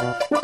Oh,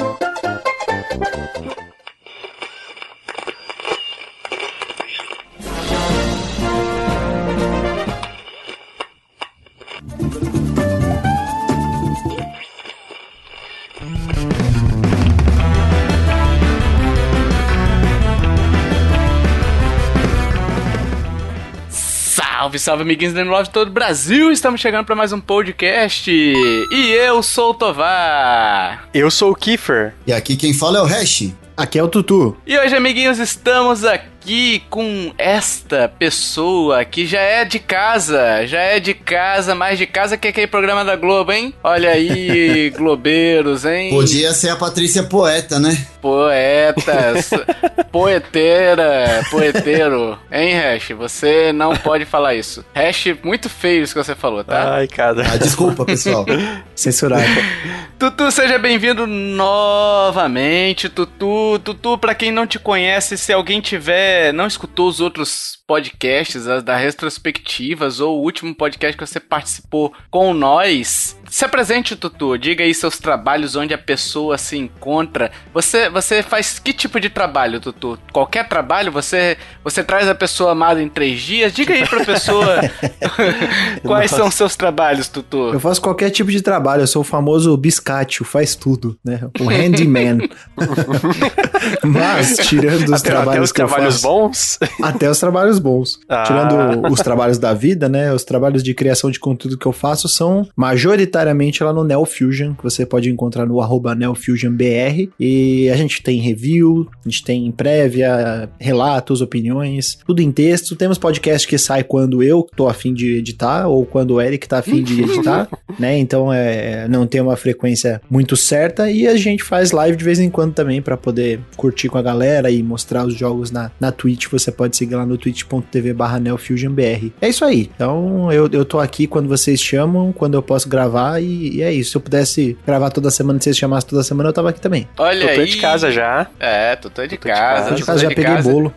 Salve, salve, amiguinhos da Love de todo o Brasil! Estamos chegando para mais um podcast. E eu sou o Tovar. Eu sou o Kiefer. E aqui quem fala é o Hash. Aqui é o Tutu. E hoje, amiguinhos, estamos aqui com esta pessoa que já é de casa, já é de casa, mais de casa que aquele programa da Globo, hein? Olha aí, globeiros, hein? Podia ser a Patrícia Poeta, né? Poetas, poeteira, poeteiro. Hein, Hash? Você não pode falar isso. Hash, muito feio isso que você falou, tá? Ai, cara. Ah, desculpa, pessoal. Censurado. Tutu, seja bem-vindo novamente, Tutu. Tutu, pra quem não te conhece, se alguém tiver, não escutou os outros podcasts, as da retrospectivas ou o último podcast que você participou com nós, se apresente, Tutu. Diga aí seus trabalhos, onde a pessoa se encontra. Você, você faz que tipo de trabalho, Tutu? Qualquer trabalho? Você, você traz a pessoa amada em três dias? Diga aí pra pessoa quais Nossa. são seus trabalhos, Tutu. Eu faço qualquer tipo de trabalho, eu sou o famoso biscátio, faz tudo, né? O handyman. Mas, tirando os até, trabalhos até os que eu trabalhos faço, bons. Até os trabalhos bons. Ah. Tirando os trabalhos da vida, né? Os trabalhos de criação de conteúdo que eu faço são majoritariamente lá no NeoFusion, que você pode encontrar no arroba NeoFusionBR. E a gente tem review, a gente tem prévia, relatos, opiniões, tudo em texto. Temos podcast que sai quando eu tô afim de editar, ou quando o Eric tá afim de editar, né? Então é, não tem uma frequência muito certa. E a gente faz live de vez em quando também para poder curtir com a galera e mostrar os jogos na, na Twitch. Você pode seguir lá no twitch.tv barra neofusionbr. É isso aí. Então eu, eu tô aqui quando vocês chamam, quando eu posso gravar e, e é isso. Se eu pudesse gravar toda semana, se vocês chamassem toda semana, eu tava aqui também. Olha tô aí. de casa já. É, Tutu é de Tô de casa. Tô de casa, é já de peguei casa. bolo.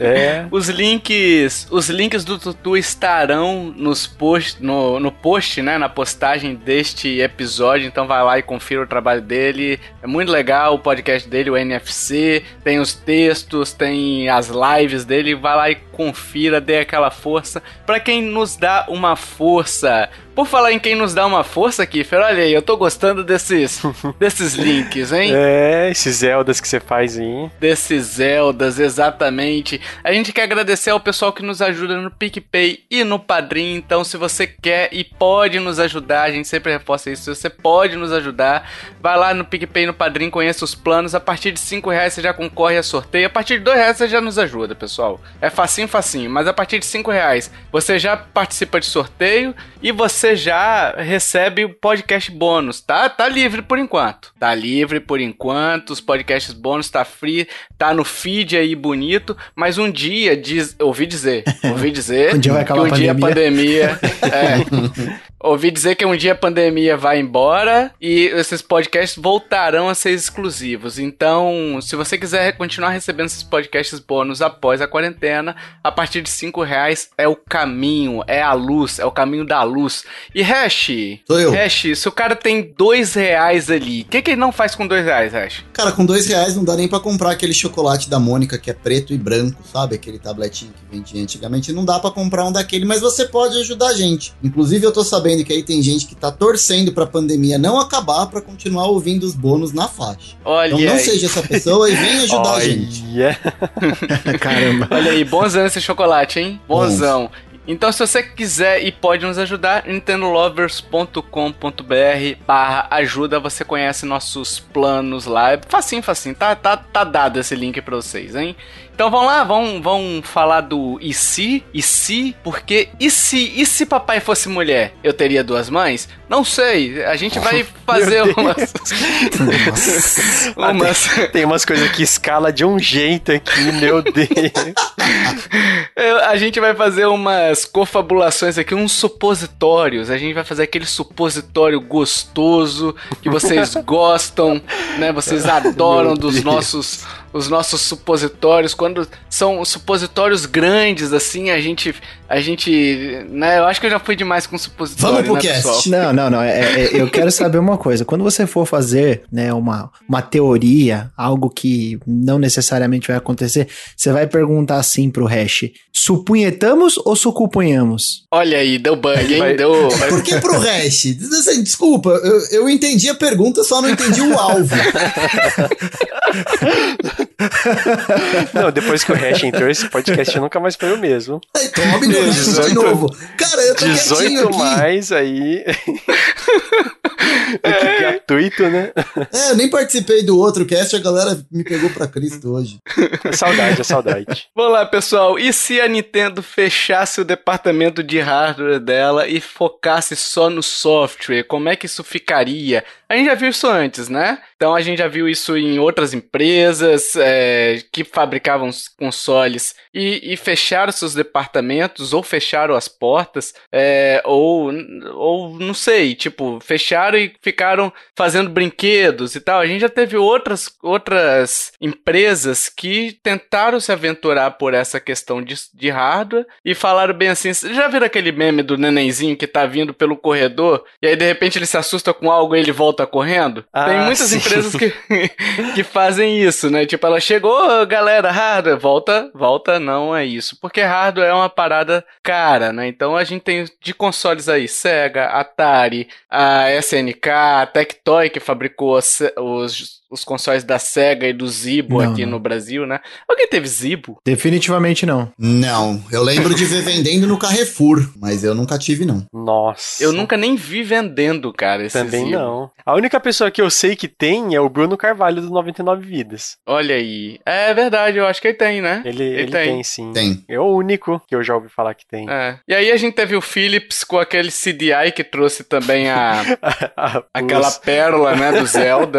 É. Os links, os links do Tutu estarão nos post, no, no post, né, na postagem deste episódio, então vai lá e confira o trabalho dele. É muito legal o podcast dele, o NFC, tem os textos, tem as lives dele, vai lá e confira, dê aquela força. Pra quem nos dá uma força, por falar em quem nos dá uma força, Kiffer, olha aí, eu tô gostando desses, desses links, hein? É, esses Zeldas que você faz aí. desses Zeldas, exatamente. A gente quer agradecer ao pessoal que nos ajuda no PicPay e no Padrim. Então, se você quer e pode nos ajudar, a gente sempre reforça isso. Se você pode nos ajudar, vai lá no PicPay e no Padrim, conheça os planos. A partir de 5 reais você já concorre a sorteio. A partir de 2 reais você já nos ajuda, pessoal. É facinho, facinho. Mas a partir de 5 reais você já participa de sorteio e você já recebe o podcast bônus, tá? Tá livre por enquanto. Tá livre por enquanto. Os podcasts bônus tá free, tá no feed aí bonito, mas um dia diz, ouvi dizer, ouvi dizer Um dia vai que acabar um a dia a pandemia, é, ouvi dizer que um dia a pandemia vai embora e esses podcasts voltarão a ser exclusivos. Então, se você quiser continuar recebendo esses podcasts bônus após a quarentena, a partir de 5 reais é o caminho, é a luz, é o caminho da luz. E Hash, Sou eu. Hash, se o cara tem dois reais ali, o que, que ele não faz com dois reais, Hash? Cara, com dois reais não dá nem pra comprar aquele chocolate da Mônica que é preto e branco, sabe? Aquele tabletinho que vendia antigamente. Não dá pra comprar um daquele, mas você pode ajudar a gente. Inclusive, eu tô sabendo que aí tem gente que tá torcendo pra pandemia não acabar pra continuar ouvindo os bônus na faixa. Olha Então não aí. seja essa pessoa e vem ajudar a gente. Olha. Caramba. Olha aí, bonzão esse chocolate, hein? Bonzão. Então, se você quiser e pode nos ajudar, nintendolovers.com.br barra ajuda, você conhece nossos planos lá. É facinho, facinho, tá, tá, tá dado esse link pra vocês, hein? Então vamos lá, vamos, vamos falar do e se, e se, porque e se, e se papai fosse mulher, eu teria duas mães? Não sei, a gente vai fazer umas, umas, tem, tem umas coisas que escala de um jeito aqui, meu Deus. Eu- a gente vai fazer umas confabulações aqui, uns supositórios. A gente vai fazer aquele supositório gostoso que vocês gostam, né? Vocês adoram dos Deus. nossos os nossos supositórios, quando são supositórios grandes, assim, a gente. A gente. Né, eu acho que eu já fui demais com supositório. Vamos pro né, cast. pessoal? Não, não, não. é- é- eu quero saber uma coisa. Quando você for fazer né, uma, uma teoria, algo que não necessariamente vai acontecer, você vai perguntar assim pro hash: supunhetamos ou sucupunhamos? Olha aí, deu bug, hein? vai- Deu. Por que pro hash? Assim, Desculpa, eu, eu entendi a pergunta, só não entendi o alvo. Não, depois que o Hash entrou, esse podcast nunca mais foi o mesmo. No hash de 18 novo. Cara, eu tô quietinho 18 aqui. mais aí. É que gratuito, né? É, eu nem participei do outro cast, a galera me pegou pra Cristo hoje. É saudade, é saudade. Vamos lá, pessoal. E se a Nintendo fechasse o departamento de hardware dela e focasse só no software? Como é que isso ficaria? A gente já viu isso antes, né? Então a gente já viu isso em outras empresas é, que fabricavam consoles e, e fecharam seus departamentos ou fecharam as portas é, ou, ou não sei, tipo, fecharam e ficaram fazendo brinquedos e tal. A gente já teve outras, outras empresas que tentaram se aventurar por essa questão de, de hardware e falaram bem assim: "Vocês já viram aquele meme do nenenzinho que tá vindo pelo corredor e aí de repente ele se assusta com algo e ele volta correndo? Ah, Tem muitas sim. empresas que, que fazem isso, né? Tipo, ela chegou, "Ô, galera, hardware, volta, volta, não é isso. Porque hardware é uma parada cara, né? Então a gente tem de consoles aí, Sega, Atari, a SNK, a Tectoy que fabricou os, os consoles da Sega e do Zibo Não, aqui não. no Brasil, né? Alguém teve Zibo? Definitivamente não. Não, eu lembro de ver vendendo no Carrefour, mas eu nunca tive, não. Nossa. Eu nunca nem vi vendendo, cara, esse Também Zibo. não. A única pessoa que eu sei que tem é o Bruno Carvalho do 99 Vidas. Olha aí. É verdade, eu acho que ele tem, né? Ele, ele, tem. sim. Tem. É o único que eu já ouvi falar que tem. É. E aí a gente teve o Philips com aquele CDI que trouxe também a, Ah, aquela pérola, né, do Zelda.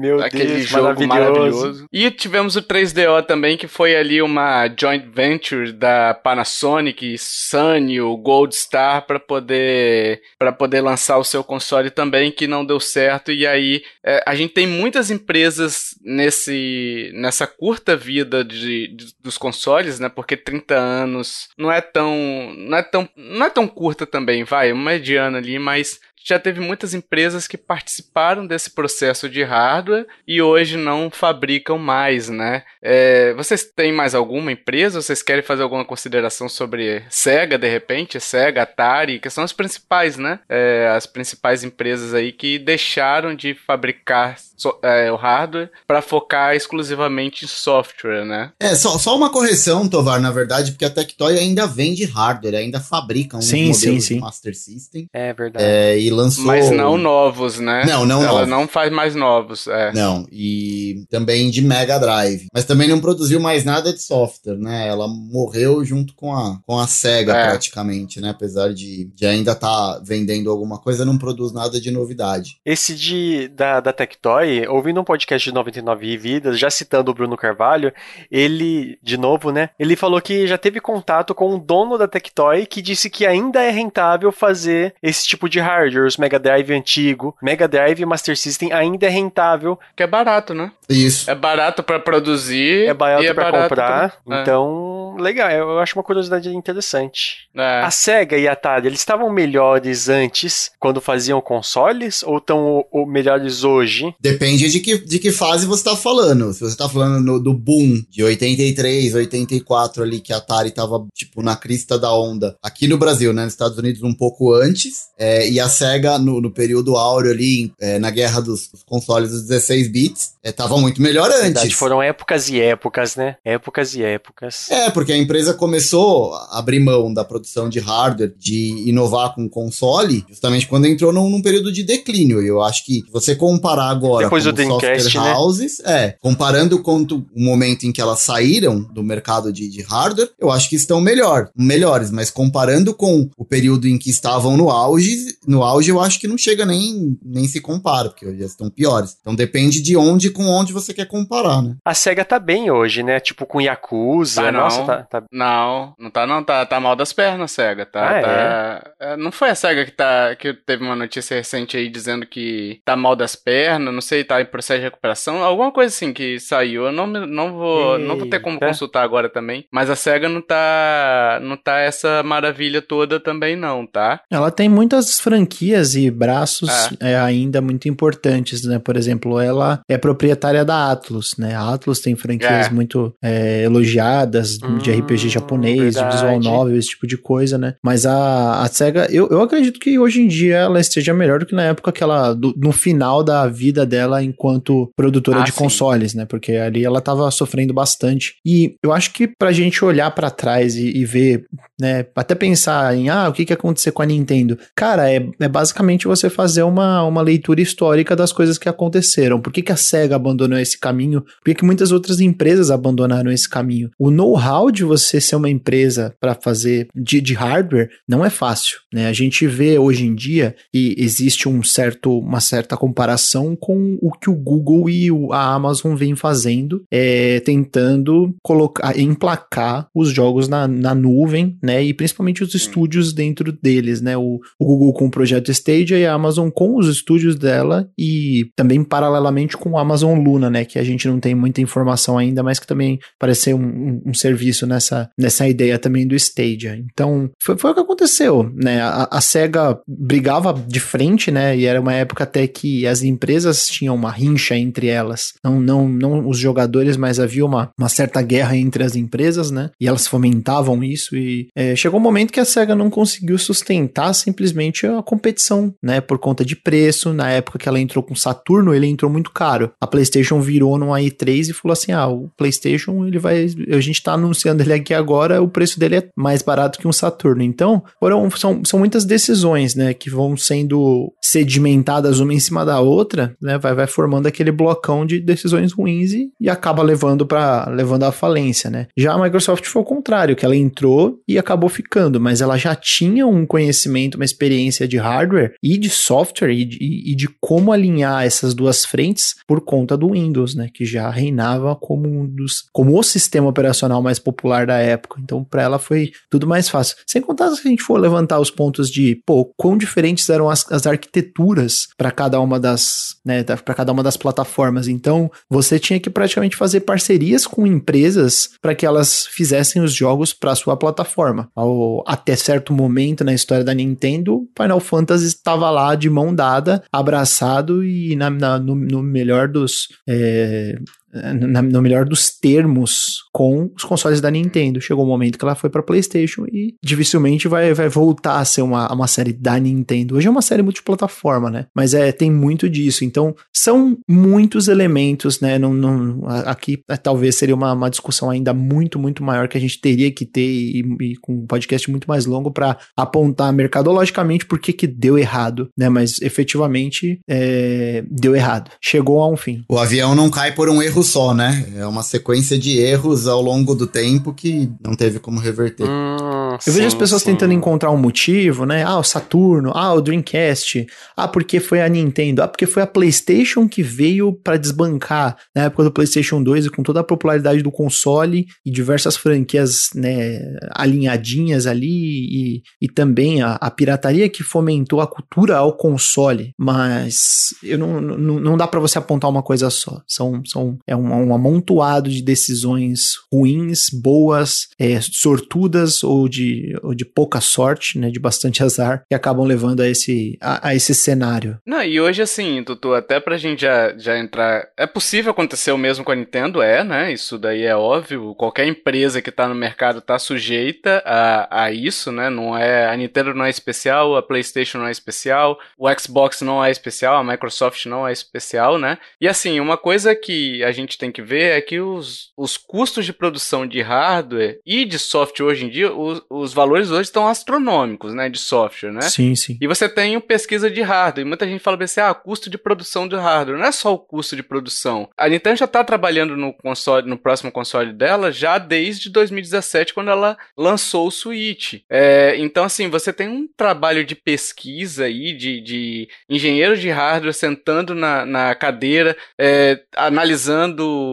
Meu aquele Deus, jogo maravilhoso. maravilhoso. E tivemos o 3DO também, que foi ali uma joint venture da Panasonic, Sony, o Gold Star para poder poder lançar o seu console também, que não deu certo. E aí é, a gente tem muitas empresas nesse nessa curta vida de, de- dos consoles, né? Porque 30 anos não é tão não é tão não é tão curta também, vai, uma mediana ali, mas já teve muitas empresas que participaram desse processo de hardware e hoje não fabricam mais, né? É, vocês têm mais alguma empresa? Vocês querem fazer alguma consideração sobre Sega, de repente? Sega, Atari, que são as principais, né? É, as principais empresas aí que deixaram de fabricar so- é, o hardware para focar exclusivamente em software, né? É, só, só uma correção, Tovar, na verdade, porque a Tectoy ainda vende hardware, ainda fabrica um Sim, modelo sim, de. Master System. É verdade. É, e lançou. Mas não novos, né? Não, não Ela novos. não faz mais novos, é. Não, e também de Mega Drive. Mas também não produziu mais nada de software, né? Ela morreu junto com a, com a SEGA, É. praticamente, né? Apesar de, de ainda estar vendendo alguma coisa, não produz nada de novidade. Esse de da, da Tectoy, ouvindo um podcast de 99 Vidas, já citando o Bruno Carvalho, ele, de novo, né? Ele falou que já teve contato com o dono da Tectoy que disse que ainda é rentável fazer esse tipo de hardware, os Mega Drive antigo, Mega Drive e Master System ainda é rentável, Que é barato, né? Isso. É barato pra produzir. é barato é pra barato comprar, pra- é. então legal, eu acho uma curiosidade interessante. É. A Sega e a Atari, eles estavam melhores antes, quando faziam consoles, ou estão melhores hoje? Depende de que, de que fase você tá falando. Se você tá falando no- do boom de 83, 84 ali, que a Atari tava, tipo, na crista da onda. Aqui no Brasil, né? Nos Estados Unidos um pouco antes. é, e a SEGA, no, no período áureo ali, é, na guerra dos, dos consoles dos 16 bits, é, tava muito melhor Verdade, antes. foram épocas e épocas, né? Épocas e épocas. É, porque a empresa começou a abrir mão da produção de hardware, de inovar com console, justamente quando entrou num, num período de declínio. E eu acho que você comparar agora Depois com do Dreamcast, software né? houses, é, comparando com o momento em que elas saíram do mercado de, de hardware, eu acho que estão melhor, melhores, mas comparando com o período em que estavam no auge, no auge, eu acho que não chega nem, nem se compara, porque hoje estão piores. Então depende de onde com onde você quer comparar, né? A SEGA tá bem hoje, né? Tipo com Yakuza. Tá, não. Nossa, tá, tá... Não, não tá não, tá, tá mal das pernas, SEGA. Tá, Ah, tá- é, Não foi a SEGA que, tá, que teve uma notícia recente aí dizendo que tá mal das pernas, não sei, tá em processo de recuperação, alguma coisa assim que saiu. Eu não, não, vou, não vou ter como consultar agora também. Mas a SEGA não tá, não tá essa maravilha toda também não, tá? Ela tem muitas franquias e braços É. é, ainda muito importantes, né? Por exemplo, ela é proprietária da Atlus, né? A Atlus tem franquias É. muito é, elogiadas de Hum, RPG japonês, de visual verdade. novel, esse tipo de coisa, né? Mas a, a SEGA, eu, eu acredito que hoje em dia ela esteja melhor do que na época que ela, do- no final da vida dela enquanto produtora Ah, de sim. consoles, né? Porque ali ela tava sofrendo bastante. E eu acho que pra gente olhar pra trás e, e ver né? Até pensar em, ah, o que que aconteceu com a Nintendo? Cara, é, é basicamente você fazer uma, uma leitura histórica das coisas que aconteceram. Por que que a SEGA abandonou esse caminho? Por que que muitas outras empresas abandonaram esse caminho? O know-how de você ser uma empresa para fazer de, de hardware não é fácil, né? A gente vê hoje em dia e existe um certo, uma certa comparação com o que o Google e a Amazon vêm fazendo, é, tentando colocar, emplacar os jogos na, na nuvem, né? E principalmente os estúdios dentro deles, né? O, o Google com o projeto Stadia e a Amazon com os estúdios dela e também paralelamente com o Amazon Luna, né? Que a gente não tem muita informação ainda, mas que também parece ser um, um- um serviço nessa, nessa ideia também do Stadia. Então, foi, foi o que aconteceu, né? A, a SEGA brigava de frente, né? E era uma época até que as empresas tinham uma rincha entre elas. Não, não, não os jogadores, mas havia uma, uma certa guerra entre as empresas, né? E elas fomentavam isso e é, chegou um momento que a SEGA não conseguiu sustentar simplesmente a competição, né? Por conta de preço. Na época que ela entrou com Saturno, ele entrou muito caro. A PlayStation virou numa i3 e falou assim: ah, o PlayStation, ele vai. A gente tá anunciando ele aqui agora, o preço dele é mais barato que um Saturno. Então, foram, são, são muitas decisões, né? Que vão sendo sedimentadas uma em cima da outra, né? Vai, vai formando aquele blocão de decisões ruins e, e acaba levando para levando à falência, né? Já a Microsoft foi o contrário, que ela entrou e acabou ficando, mas ela já tinha um conhecimento, uma experiência de hardware e de software e de, e de como alinhar essas duas frentes por conta do Windows, né? Que já reinava como um dos, como o sistema operacional mais popular da época. Então, para ela foi tudo mais fácil. Sem contar se a gente for levantar os pontos de, pô, quão diferentes eram as, as arquiteturas para cada uma das, né, para cada uma das plataformas. Então, você tinha que praticamente fazer parcerias com empresas para que elas fizessem os jogos para sua plataforma. Ao, até certo momento na história da Nintendo, Final Fantasy estava lá de mão dada, abraçado e na, na- no, no melhor dos é, na- no melhor dos termos com os consoles da Nintendo. Chegou o momento que ela foi para PlayStation e dificilmente vai, vai voltar a ser uma, uma série da Nintendo. Hoje é uma série multiplataforma, né? Mas é tem muito disso. Então são muitos elementos, né? Não, não, aqui é, talvez seria uma, uma discussão ainda muito, muito maior que a gente teria que ter e, e com um podcast muito mais longo para apontar mercadologicamente por que que deu errado, né? Mas efetivamente é, deu errado. Chegou a um fim. O avião não cai por um erro só, né? É uma sequência de erros ao longo do tempo que não teve como reverter. Hum, Eu vejo as sim, pessoas sim. tentando encontrar um motivo, né? Ah, o Saturno, ah, o Dreamcast, ah, porque foi a Nintendo, ah, porque foi a PlayStation que veio para desbancar na época do PlayStation 2 e com toda a popularidade do console e diversas franquias, né, alinhadinhas ali e, e também a, a pirataria que fomentou a cultura ao console. Mas eu não, não, não dá para você apontar uma coisa só. São, são é um, um amontoado de decisões ruins, boas, é, sortudas ou de, ou de pouca sorte, né, de bastante azar, que acabam levando a esse, a, a esse cenário. Não, e hoje assim, Tutu, até pra gente já, já entrar. É possível acontecer o mesmo com a Nintendo, é, né? Isso daí é óbvio. Qualquer empresa que tá no mercado tá sujeita a, a isso, né? Não é. A Nintendo não é especial, a PlayStation não é especial, o Xbox não é especial, a Microsoft não é especial, né? E assim, uma coisa que a gente tem que ver é que os, os custos de produção de hardware e de software hoje em dia, o- os valores hoje estão astronômicos, né, de software, né? Sim, sim. E você tem pesquisa de hardware. E muita gente fala assim, ah, custo de produção de hardware. Não é só o custo de produção. A Nintendo já está trabalhando no console, no próximo console dela já desde 2017, quando ela lançou o Switch. É, então, assim, você tem um trabalho de pesquisa aí, de, de engenheiros de hardware sentando na, na cadeira, é, analisando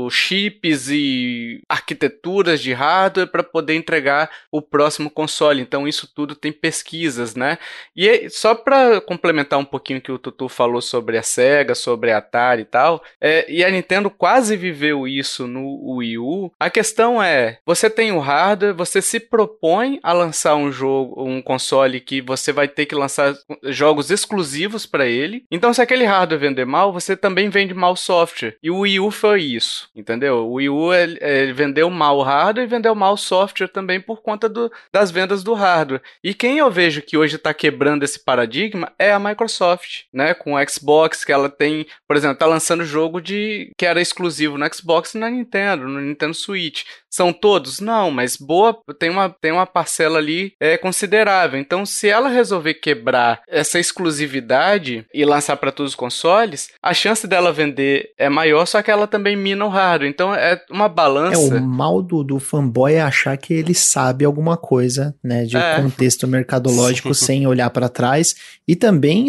chips e arquiteturas de hardware para poder entregar o próximo console. Então, isso tudo tem pesquisas, né? E só para complementar um pouquinho que o Tutu falou sobre a Sega, sobre a Atari e tal, é, e a Nintendo quase viveu isso no Wii U. A questão é, você tem o hardware, você se propõe a lançar um jogo, um console que você vai ter que lançar jogos exclusivos para ele. Então, se aquele hardware vender mal, você também vende mal software. E o Wii U foi isso, entendeu? O Wii U ele, ele vendeu mal o hardware e vendeu mal o software também por conta do, das vendas do hardware. E quem eu vejo que hoje está quebrando esse paradigma é a Microsoft, né? Com o Xbox, que ela tem, por exemplo, tá lançando jogo de que era exclusivo no Xbox e na Nintendo, no Nintendo Switch. São todos? Não, mas boa, tem uma, tem uma parcela ali é, considerável. Então, se ela resolver quebrar essa exclusividade e lançar para todos os consoles, a chance dela vender é maior, só que ela também mina o hardware. Então, é uma balança. É, o mal do, do fanboy é achar que ele sabe alguma coisa, né, de é. contexto mercadológico sem olhar para trás. E também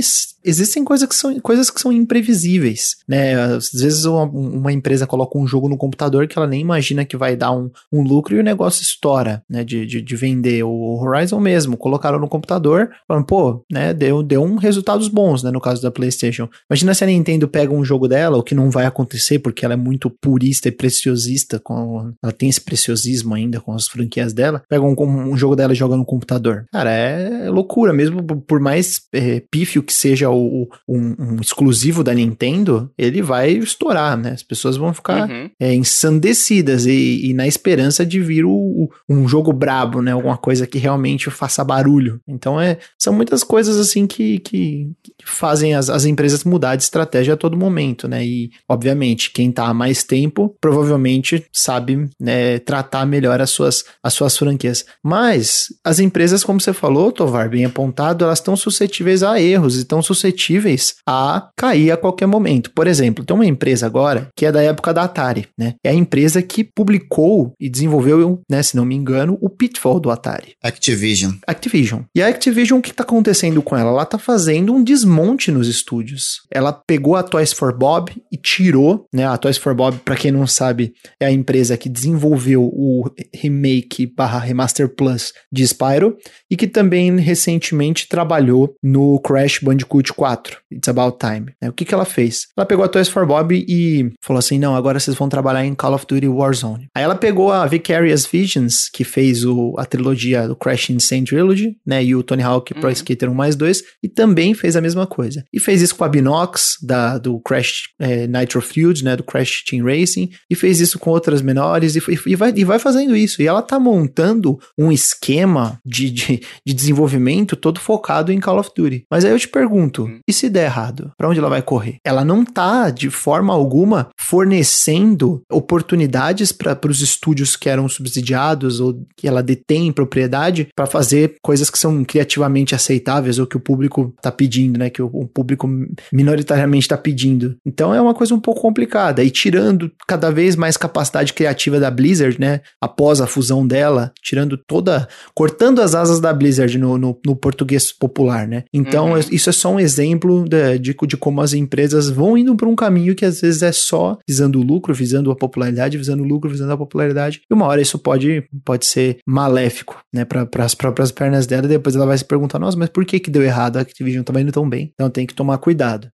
existem coisas que são, coisas que são imprevisíveis, né? Às vezes uma, uma, empresa coloca um jogo no computador que ela nem imagina que vai dar um, um lucro e o negócio estoura, né? De, de, de vender. O Horizon mesmo, colocaram no computador, falando, pô, né? Deu, deu um resultados bons, né? No caso da PlayStation. Imagina se a Nintendo pega um jogo dela, o que não vai acontecer porque ela é muito purista e preciosista, com, ela tem esse preciosismo ainda com as franquias dela, pega um, um jogo dela e joga no computador. Cara, é loucura, mesmo por mais é, pífio que seja o, um, um, exclusivo da Nintendo, ele vai estourar, né? As pessoas vão ficar uhum. é, ensandecidas e, e, na esperança de vir o, o, um jogo brabo, né? Alguma coisa que realmente faça barulho. Então, é, são muitas coisas assim que, que, que fazem as, as empresas mudar de estratégia a todo momento, né? E, obviamente, quem tá há mais tempo provavelmente sabe né, tratar melhor as suas, as suas franquias. Mas as empresas, como você falou, Tovar, bem apontado, elas estão suscetíveis a erros e estão suscetíveis suscetíveis a cair a qualquer momento. Por exemplo, tem uma empresa agora que é da época da Atari, né? É a empresa que publicou e desenvolveu, né, se não me engano, o Pitfall do Atari. Activision. Activision. E a Activision, o que está acontecendo com ela? Ela está fazendo um desmonte nos estúdios. Ela pegou a Toys for Bob e tirou, né? A Toys for Bob, para quem não sabe, é a empresa que desenvolveu o remake barra remaster plus de Spyro e que também recentemente trabalhou no Crash Bandicoot 4, It's About Time. Né? O que, que ela fez? Ela pegou a Toys for Bob e falou assim: não, agora vocês vão trabalhar em Call of Duty Warzone. Aí ela pegou a Vicarious Visions, que fez o, a trilogia do Crash Insane Trilogy, né? E o Tony Hawk uhum. Pro Skater 1 mais 2, e também fez a mesma coisa. E fez isso com a Binox, da, do Crash é, Nitro Fueled, né? Do Crash Team Racing, e fez isso com outras menores, e, e, vai, e vai fazendo isso. E ela tá montando um esquema de, de, de desenvolvimento todo focado em Call of Duty. Mas aí eu te pergunto, Uhum. E se der errado, para onde ela vai correr? Ela não tá de forma alguma fornecendo oportunidades para os estúdios que eram subsidiados ou que ela detém propriedade para fazer coisas que são criativamente aceitáveis ou que o público tá pedindo, né? Que o, o público minoritariamente está pedindo. Então é uma coisa um pouco complicada. E tirando cada vez mais capacidade criativa da Blizzard, né? Após a fusão dela, tirando toda. cortando as asas da Blizzard no, no, no português popular, né? Então uhum. isso é só um exemplo de, de, de como as empresas vão indo para um caminho que às vezes é só visando o lucro, visando a popularidade, visando o lucro, visando a popularidade. E uma hora isso pode, pode ser maléfico, né, para as próprias pernas dela. Depois ela vai se perguntar: nossa, mas por que que deu errado? A Activision tava indo tão bem. Então tem que tomar cuidado.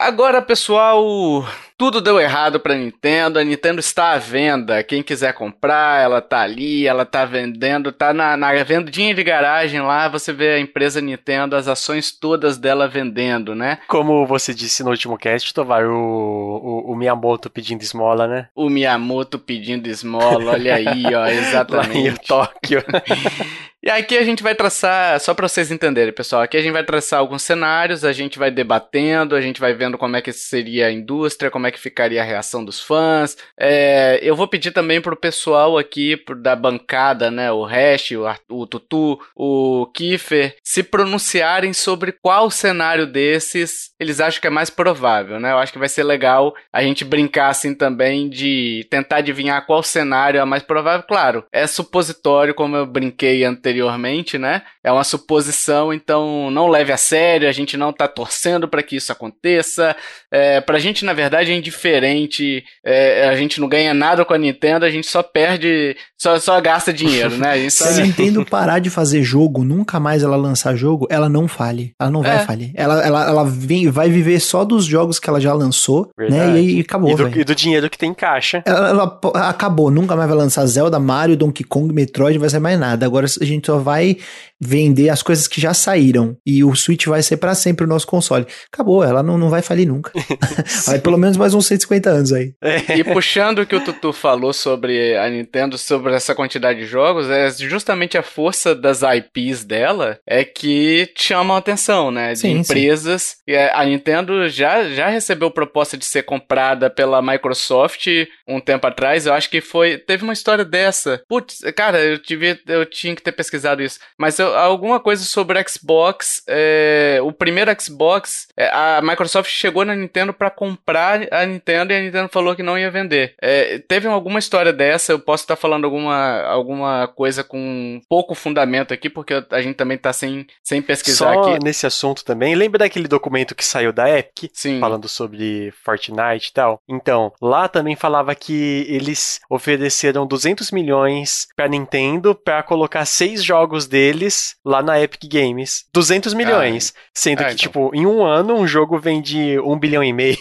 Agora, pessoal, tudo deu errado para Nintendo. A Nintendo está à venda. Quem quiser comprar, ela tá ali, ela tá vendendo, tá na, na vendinha de garagem lá. Você vê a empresa Nintendo, as ações todas dela vendendo, né? Como você disse no último cast, Tovar, o, o, o Miyamoto pedindo esmola, né? O Miyamoto pedindo esmola, olha aí, ó, exatamente. lá em Tóquio. E aqui a gente vai traçar, só para vocês entenderem, pessoal, aqui a gente vai traçar alguns cenários, a gente vai debatendo, a gente vai vendo como é que seria a indústria, como é que ficaria a reação dos fãs. É, eu vou pedir também pro pessoal aqui da bancada, né, o Hash, o, o Tutu, o Kiefer, se pronunciarem sobre qual cenário desses eles acham que é mais provável, né? Eu acho que vai ser legal a gente brincar assim também de tentar adivinhar qual cenário é mais provável. Claro, é supositório, como eu brinquei anteriormente, né? É uma suposição, então não leve a sério, a gente não tá torcendo para que isso aconteça. É, pra gente, na verdade, é indiferente, é, a gente não ganha nada com a Nintendo, a gente só perde, só, só gasta dinheiro, né? Só... Se a Nintendo parar de fazer jogo, nunca mais ela lançar jogo, ela não fale. Ela não vai é. falir. Ela, ela, ela vem, vai viver só dos jogos que ela já lançou, Verdade. né? E, e acabou. E do, e do, dinheiro que tem em caixa. Ela, ela, acabou, nunca mais vai lançar Zelda, Mario, Donkey Kong, Metroid, não vai ser mais nada. Agora a gente só vai vender as coisas que já saíram. E o Switch vai ser para sempre o nosso console. Acabou, ela não, não vai falir nunca. vai pelo menos mais uns 150 anos aí. E puxando o que o Tutu falou sobre a Nintendo, sobre essa quantidade de jogos, é justamente a força das IPs dela é que chamam a atenção, né? De sim, empresas. Sim. A Nintendo já, já recebeu proposta de ser comprada pela Microsoft um tempo atrás. Eu acho que foi. Teve uma história dessa. Putz, cara, eu, tive, eu tinha que ter pesquisado isso. Mas eu alguma coisa sobre Xbox. É, o primeiro Xbox, é, a Microsoft chegou na Nintendo para comprar a Nintendo e a Nintendo falou que não ia vender. É, teve alguma história dessa, eu posso estar falando alguma, alguma coisa com pouco fundamento aqui, porque a gente também tá sem, sem pesquisar Só aqui. nesse assunto também, lembra daquele documento que saiu da Epic? Sim. Falando sobre Fortnite e tal? Então, lá também falava que eles ofereceram 200 milhões pra Nintendo para colocar seis jogos deles lá na Epic Games. 200 milhões. Ah, sendo ah, que, então. tipo, em um ano um jogo vende um bilhão e meio.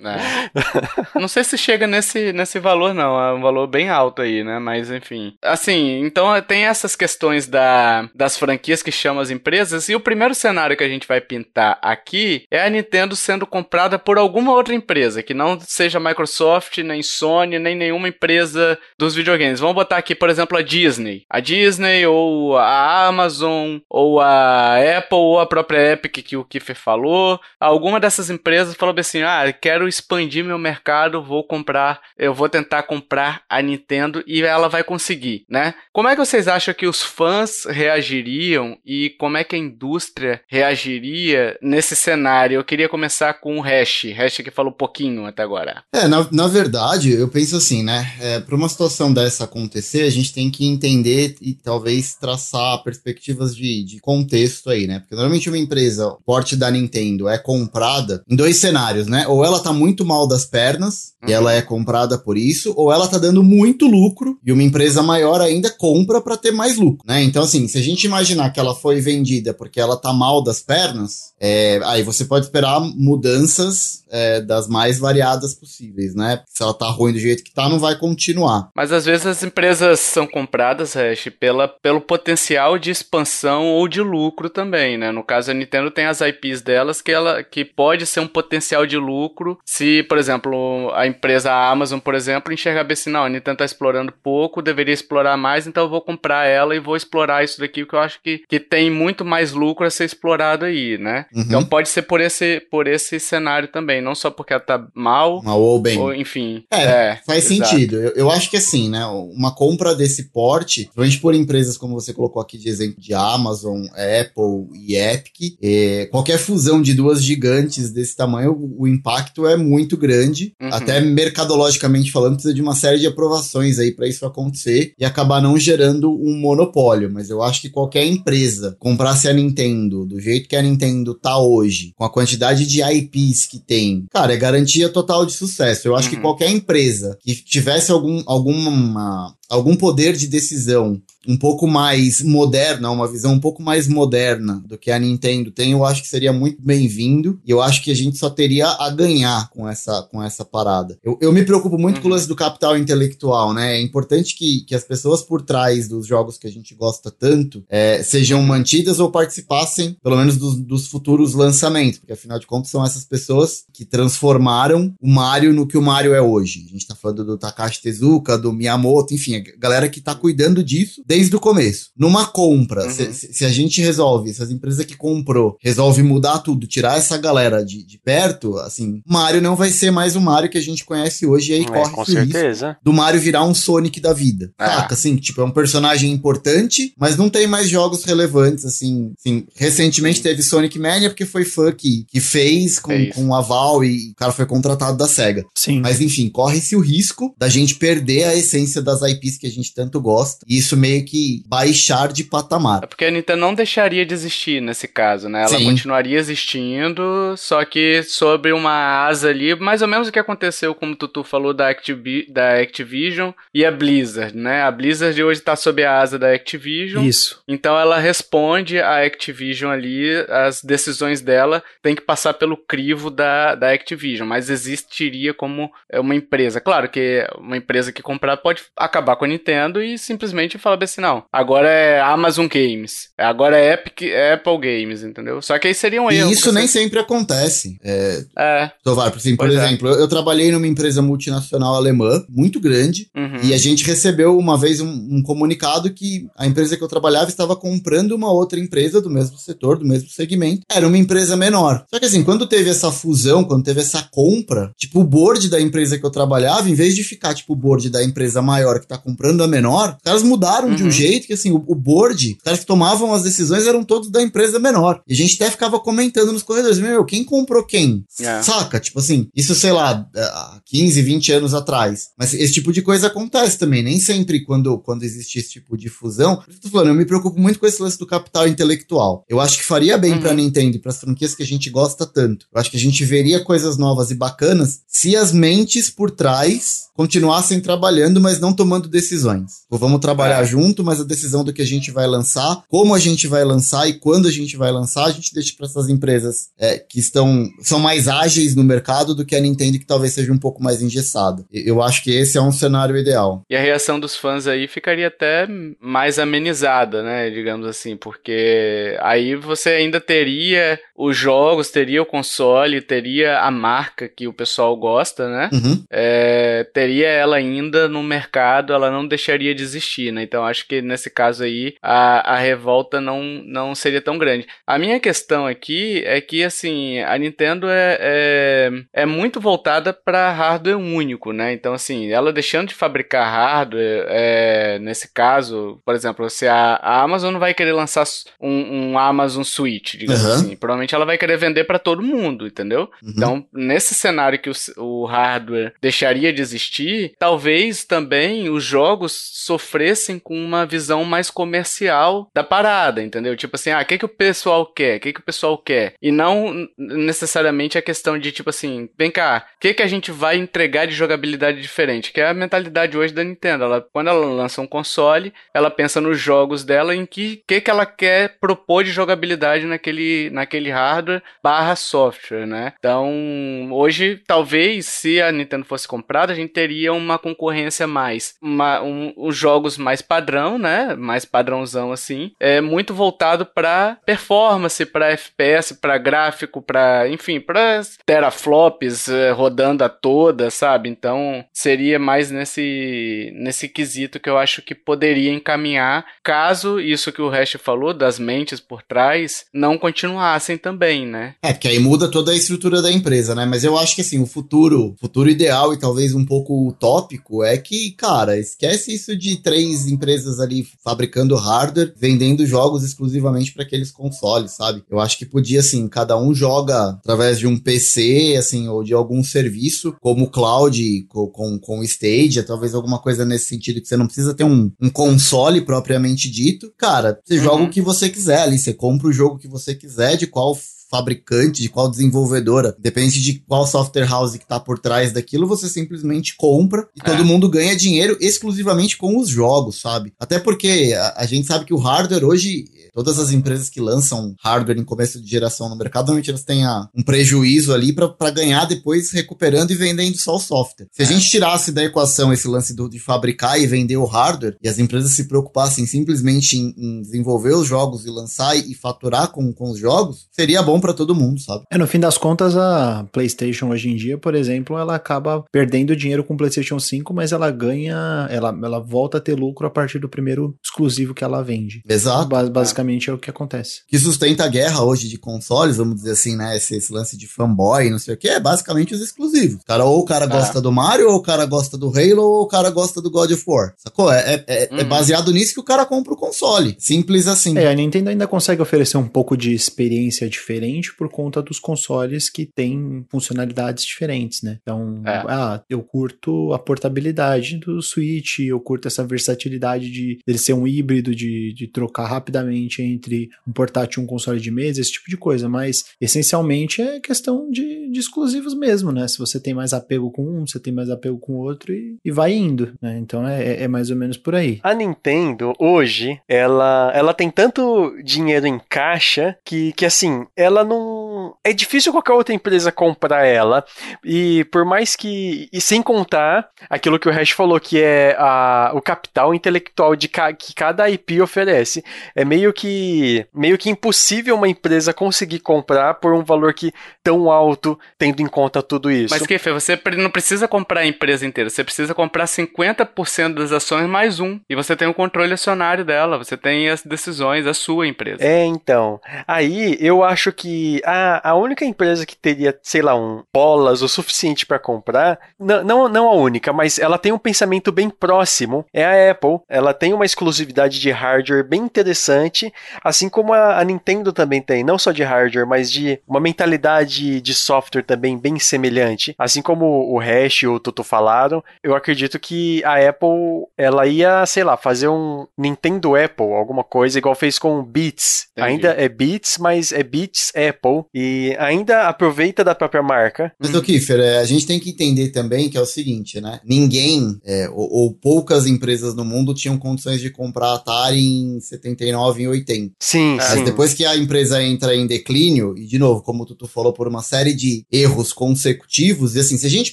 É. Não sei se chega nesse, nesse valor, não. É um valor bem alto aí, né? Mas, enfim. Assim, então tem essas questões da, das franquias que chamam as empresas. E o primeiro cenário que a gente vai pintar aqui é a Nintendo sendo comprada por alguma outra empresa, que não seja Microsoft, nem Sony, nem nenhuma empresa dos videogames. Vamos botar aqui, por exemplo, a Disney. A Disney ou a Amazon, ou a Apple, ou a própria Epic que o Kiffer falou. Alguma dessas empresas falou assim: ah, quero expandir meu mercado, vou comprar, eu vou tentar comprar a Nintendo e ela vai conseguir, né? Como é que vocês acham que os fãs reagiriam e como é que a indústria reagiria nesse cenário? Eu queria começar com o Hash, Hash que falou pouquinho até agora. É, na, na verdade, eu penso assim, né? É, Para uma situação dessa acontecer, a gente tem que entender e talvez traçar perspectivas de, de contexto aí, né? Porque normalmente uma empresa, porte da Nintendo, é comprada em dois cenários, né? Ou ela tá muito mal das pernas, uhum. e ela é comprada por isso, ou ela tá dando muito lucro, e uma empresa maior ainda compra para ter mais lucro, né? Então, assim, se a gente imaginar que ela foi vendida porque ela tá mal das pernas, é, aí você pode esperar mudanças é, das mais variadas possíveis, né? Se ela tá ruim do jeito que tá, não vai continuar. Mas às vezes as empresas são compradas, Hash, pela, pelo potencial de expansão ou de lucro também, né? No caso, a Nintendo tem as IPs delas que ela que pode ser um potencial de lucro se, por exemplo, a empresa Amazon, por exemplo, enxergar bem assim, não, a Nintendo tá explorando pouco, deveria explorar mais, então eu vou comprar ela e vou explorar isso daqui, porque eu acho que, que tem muito mais lucro a ser explorado aí, né? Uhum. Então pode ser por esse, por esse cenário também, não só porque ela tá mal, mal ou bem. Ou, enfim. É, é faz exato. sentido. Eu, eu, acho que assim, né? Uma compra desse porte, principalmente por empresas como você colocou aqui de exemplo de Amazon, Apple e Epic, é, qualquer fusão de duas gigantes desse tamanho, o, o impacto é muito grande. Uhum. Até mercadologicamente falando, precisa de uma série de aprovações aí para isso acontecer e acabar não gerando um monopólio. Mas eu acho que qualquer empresa comprasse a Nintendo do jeito que a Nintendo tá hoje, com a quantidade de IPs que tem, cara, é garantia total de sucesso. Eu acho uhum. que qualquer empresa que tivesse algum, alguma algum poder de decisão um pouco mais moderna, uma visão um pouco mais moderna do que a Nintendo tem, eu acho que seria muito bem-vindo e eu acho que a gente só teria a ganhar com essa, com essa parada. Eu, eu me preocupo muito uhum. com o lance do capital intelectual, né? É importante que, que as pessoas por trás dos jogos que a gente gosta tanto é, sejam mantidas ou participassem, pelo menos, dos, dos futuros lançamentos, porque afinal de contas são essas pessoas que transformaram o Mario no que o Mario é hoje. A gente tá falando do Takashi Tezuka, do Miyamoto, enfim, a galera que tá cuidando disso desde o começo. Numa compra, Uhum. se, se- a gente resolve, se as empresas que comprou resolve mudar tudo, tirar essa galera de, de perto, assim, Mario não vai ser mais o Mario que a gente conhece hoje e aí É, corre com certeza. do Mario virar um Sonic da vida. Ah. Saca, assim, tipo, é um personagem importante, mas não tem mais jogos relevantes, assim. assim recentemente teve Sonic Mania porque foi fã que, que fez com, Fez. com aval e o cara foi contratado da SEGA. Sim. Mas enfim, corre-se o risco da gente perder a essência das IPs que a gente tanto gosta e isso meio que baixar de É patamar. porque a Nintendo não deixaria de existir nesse caso, né? Ela Sim. continuaria existindo, só que sobre uma asa ali, mais ou menos o que aconteceu, como o Tutu falou, da, Activi da Activision e a Blizzard, né? A Blizzard hoje tá sob a asa da Activision. Isso. Então ela responde à Activision ali, as decisões dela tem que passar pelo crivo da, da Activision, mas existiria como é, uma empresa. Claro que uma empresa que comprar pode acabar com a Nintendo e simplesmente falar assim, não, agora é Amazon Games, agora é Epic, é Apple Games, entendeu? Só que aí seria um erro. E isso nem você- sempre acontece. É, É, Tovar, assim, por Pois é. exemplo, eu, eu trabalhei numa empresa multinacional alemã, muito grande, uhum. E a gente recebeu uma vez um, um comunicado que a empresa que eu trabalhava estava comprando uma outra empresa do mesmo setor, do mesmo segmento. Era uma empresa menor. Só que assim, quando teve essa fusão, quando teve essa compra, tipo, o board da empresa que eu trabalhava, em vez de ficar, tipo, o board da empresa maior que tá comprando a menor, os caras mudaram de um Uhum. jeito que, assim, o, o board, os caras que tomavam as decisões eram todos da empresa menor. E a gente até ficava comentando nos corredores, meu, quem comprou quem? É. Saca? Tipo assim, isso, sei lá, há 15, 20 anos atrás. Mas esse tipo de coisa acontece também. Nem sempre quando, quando existe esse tipo de fusão. Por isso que eu tô falando, eu me preocupo muito com esse lance do capital intelectual. Eu acho que faria bem Uhum. pra Nintendo e pras franquias que a gente gosta tanto. Eu acho que a gente veria coisas novas e bacanas se as mentes por trás continuassem trabalhando, mas não tomando decisões. Ou vamos trabalhar É. junto, mas a decisão do que a gente vai lançar, como a gente vai lançar e quando a gente vai lançar, a gente deixa para essas empresas é, que estão são mais ágeis no mercado do que a Nintendo que talvez seja um pouco mais engessada. Eu acho que esse é um cenário ideal. E a reação dos fãs aí ficaria até mais amenizada, né? Digamos assim, porque aí você ainda teria os jogos, teria o console, teria a marca que o pessoal gosta, né? Uhum. É, teria ela ainda no mercado, ela não deixaria de existir, né? Então acho que nesse caso aí a, a revolta não, não seria tão grande. A minha questão aqui é que assim a Nintendo é, é, é muito voltada para hardware único, né? Então assim ela deixando de fabricar hardware, é, nesse caso, por exemplo, se a, a Amazon não vai querer lançar um, um Amazon Switch, digamos Aham. assim, provavelmente ela vai querer vender para todo mundo, entendeu? Uhum. Então, nesse cenário que o, o hardware deixaria de existir, talvez também os jogos sofressem com uma visão mais comercial da parada, entendeu? Tipo assim, ah, o que, que o pessoal quer? O que, que o pessoal quer? E não necessariamente a questão de, tipo assim, vem cá, o que, que a gente vai entregar de jogabilidade diferente? Que é a mentalidade hoje da Nintendo. Ela, quando ela lança um console, ela pensa nos jogos dela em que que, que ela quer propor de jogabilidade naquele, naquele hardware barra software, né? Então, hoje, talvez, se a Nintendo fosse comprada, a gente teria uma concorrência mais, uma, um, os jogos mais padrão, né? Mais padrãozão assim, é muito voltado para performance, para FPS, para gráfico, para, enfim, para teraflops eh, rodando a toda, sabe? Então, seria mais nesse nesse quesito que eu acho que poderia encaminhar, caso isso que o Hash falou das mentes por trás não continuassem também, né? É, porque aí muda toda a estrutura da empresa, né? Mas eu acho que assim, o futuro, futuro ideal e talvez um pouco utópico é que, cara, esquece isso de três empresas ali fabricando hardware, vendendo jogos exclusivamente para aqueles consoles, sabe? Eu acho que podia assim, cada um joga através de um PC, assim, ou de algum serviço, como o cloud com, com, com o Stadia, talvez alguma coisa nesse sentido que você não precisa ter um, um console propriamente dito. Cara, você Uhum. joga o que você quiser ali, você compra o jogo que você quiser, de qual fabricante, de qual desenvolvedora, depende de qual software house que tá por trás daquilo, você simplesmente compra e É. todo mundo ganha dinheiro exclusivamente com os jogos, sabe? Até porque a, a gente sabe que o hardware hoje, todas as empresas que lançam hardware em começo de geração no mercado, normalmente elas têm a- um prejuízo ali pra ganhar depois recuperando e vendendo só o software. Se a É. gente tirasse da equação esse lance do, de fabricar e vender o hardware e as empresas se preocupassem simplesmente em, em desenvolver os jogos e lançar e, e faturar com, com os jogos, seria bom para todo mundo, sabe? É, no fim das contas, a PlayStation hoje em dia, por exemplo, ela acaba perdendo dinheiro com o PlayStation 5, mas ela ganha, ela, ela volta a ter lucro a partir do primeiro exclusivo que ela vende. Exato. Ba- basicamente é. o que acontece. Que sustenta a guerra hoje de consoles, vamos dizer assim, né? Esse, esse lance de fanboy, não sei o que, é basicamente os exclusivos. Cara, ou o cara gosta do Mario, ou o cara gosta do Halo, ou o cara gosta do God of War. Sacou? É, é, é- é Uhum. baseado nisso que o cara compra o console. Simples assim. É, a Nintendo ainda consegue oferecer um pouco de experiência diferente por conta dos consoles que têm funcionalidades diferentes, né? Então, É. ah, eu curto a portabilidade do Switch, eu curto essa versatilidade de ele ser um híbrido, de, de trocar rapidamente entre um portátil e um console de mesa, esse tipo de coisa, mas essencialmente é questão de, de exclusivos mesmo, né? Se você tem mais apego com um, você tem mais apego com o outro e, e vai indo, né? Então é, é mais ou menos por aí. A Nintendo, hoje, ela, ela tem tanto dinheiro em caixa que, que, assim, ela não. É difícil qualquer outra empresa comprar ela. E por mais que. E sem contar aquilo que o Hash falou, que é a, o capital intelectual de ca, que cada IP oferece. É meio que. meio que impossível uma empresa conseguir comprar por um valor que tão alto, tendo em conta tudo isso. Mas, Kefir, você não precisa comprar a empresa inteira, você precisa comprar 50% das ações mais um. E você tem o controle acionário dela, você tem as decisões, a sua empresa. É, então. Aí eu acho que a, a única empresa que teria, sei lá, um bolas o suficiente para comprar, não, não, não a única, mas ela tem um pensamento bem próximo, é a Apple. Ela tem uma exclusividade de hardware bem interessante, assim como a, a Nintendo também tem, não só de hardware, mas de uma mentalidade de software também bem semelhante. Assim como o Hash e o Tutu falaram, eu acredito que a Apple, ela ia, sei lá, fazer um Nintendo Apple, alguma coisa, igual fez com o Beats. Entendi. Ainda é Beats, mas é Beats Apple. E ainda aproveita da própria marca. Mas, ô Kiffer, é, a gente tem que entender também que é o seguinte, né? Ninguém, é, ou, ou poucas empresas no mundo tinham condições de comprar Atari em 79 e 80. Sim, Mas sim. depois que a empresa entra em declínio, e de novo, como o Tutu falou, por uma série de erros consecutivos, e assim, se a gente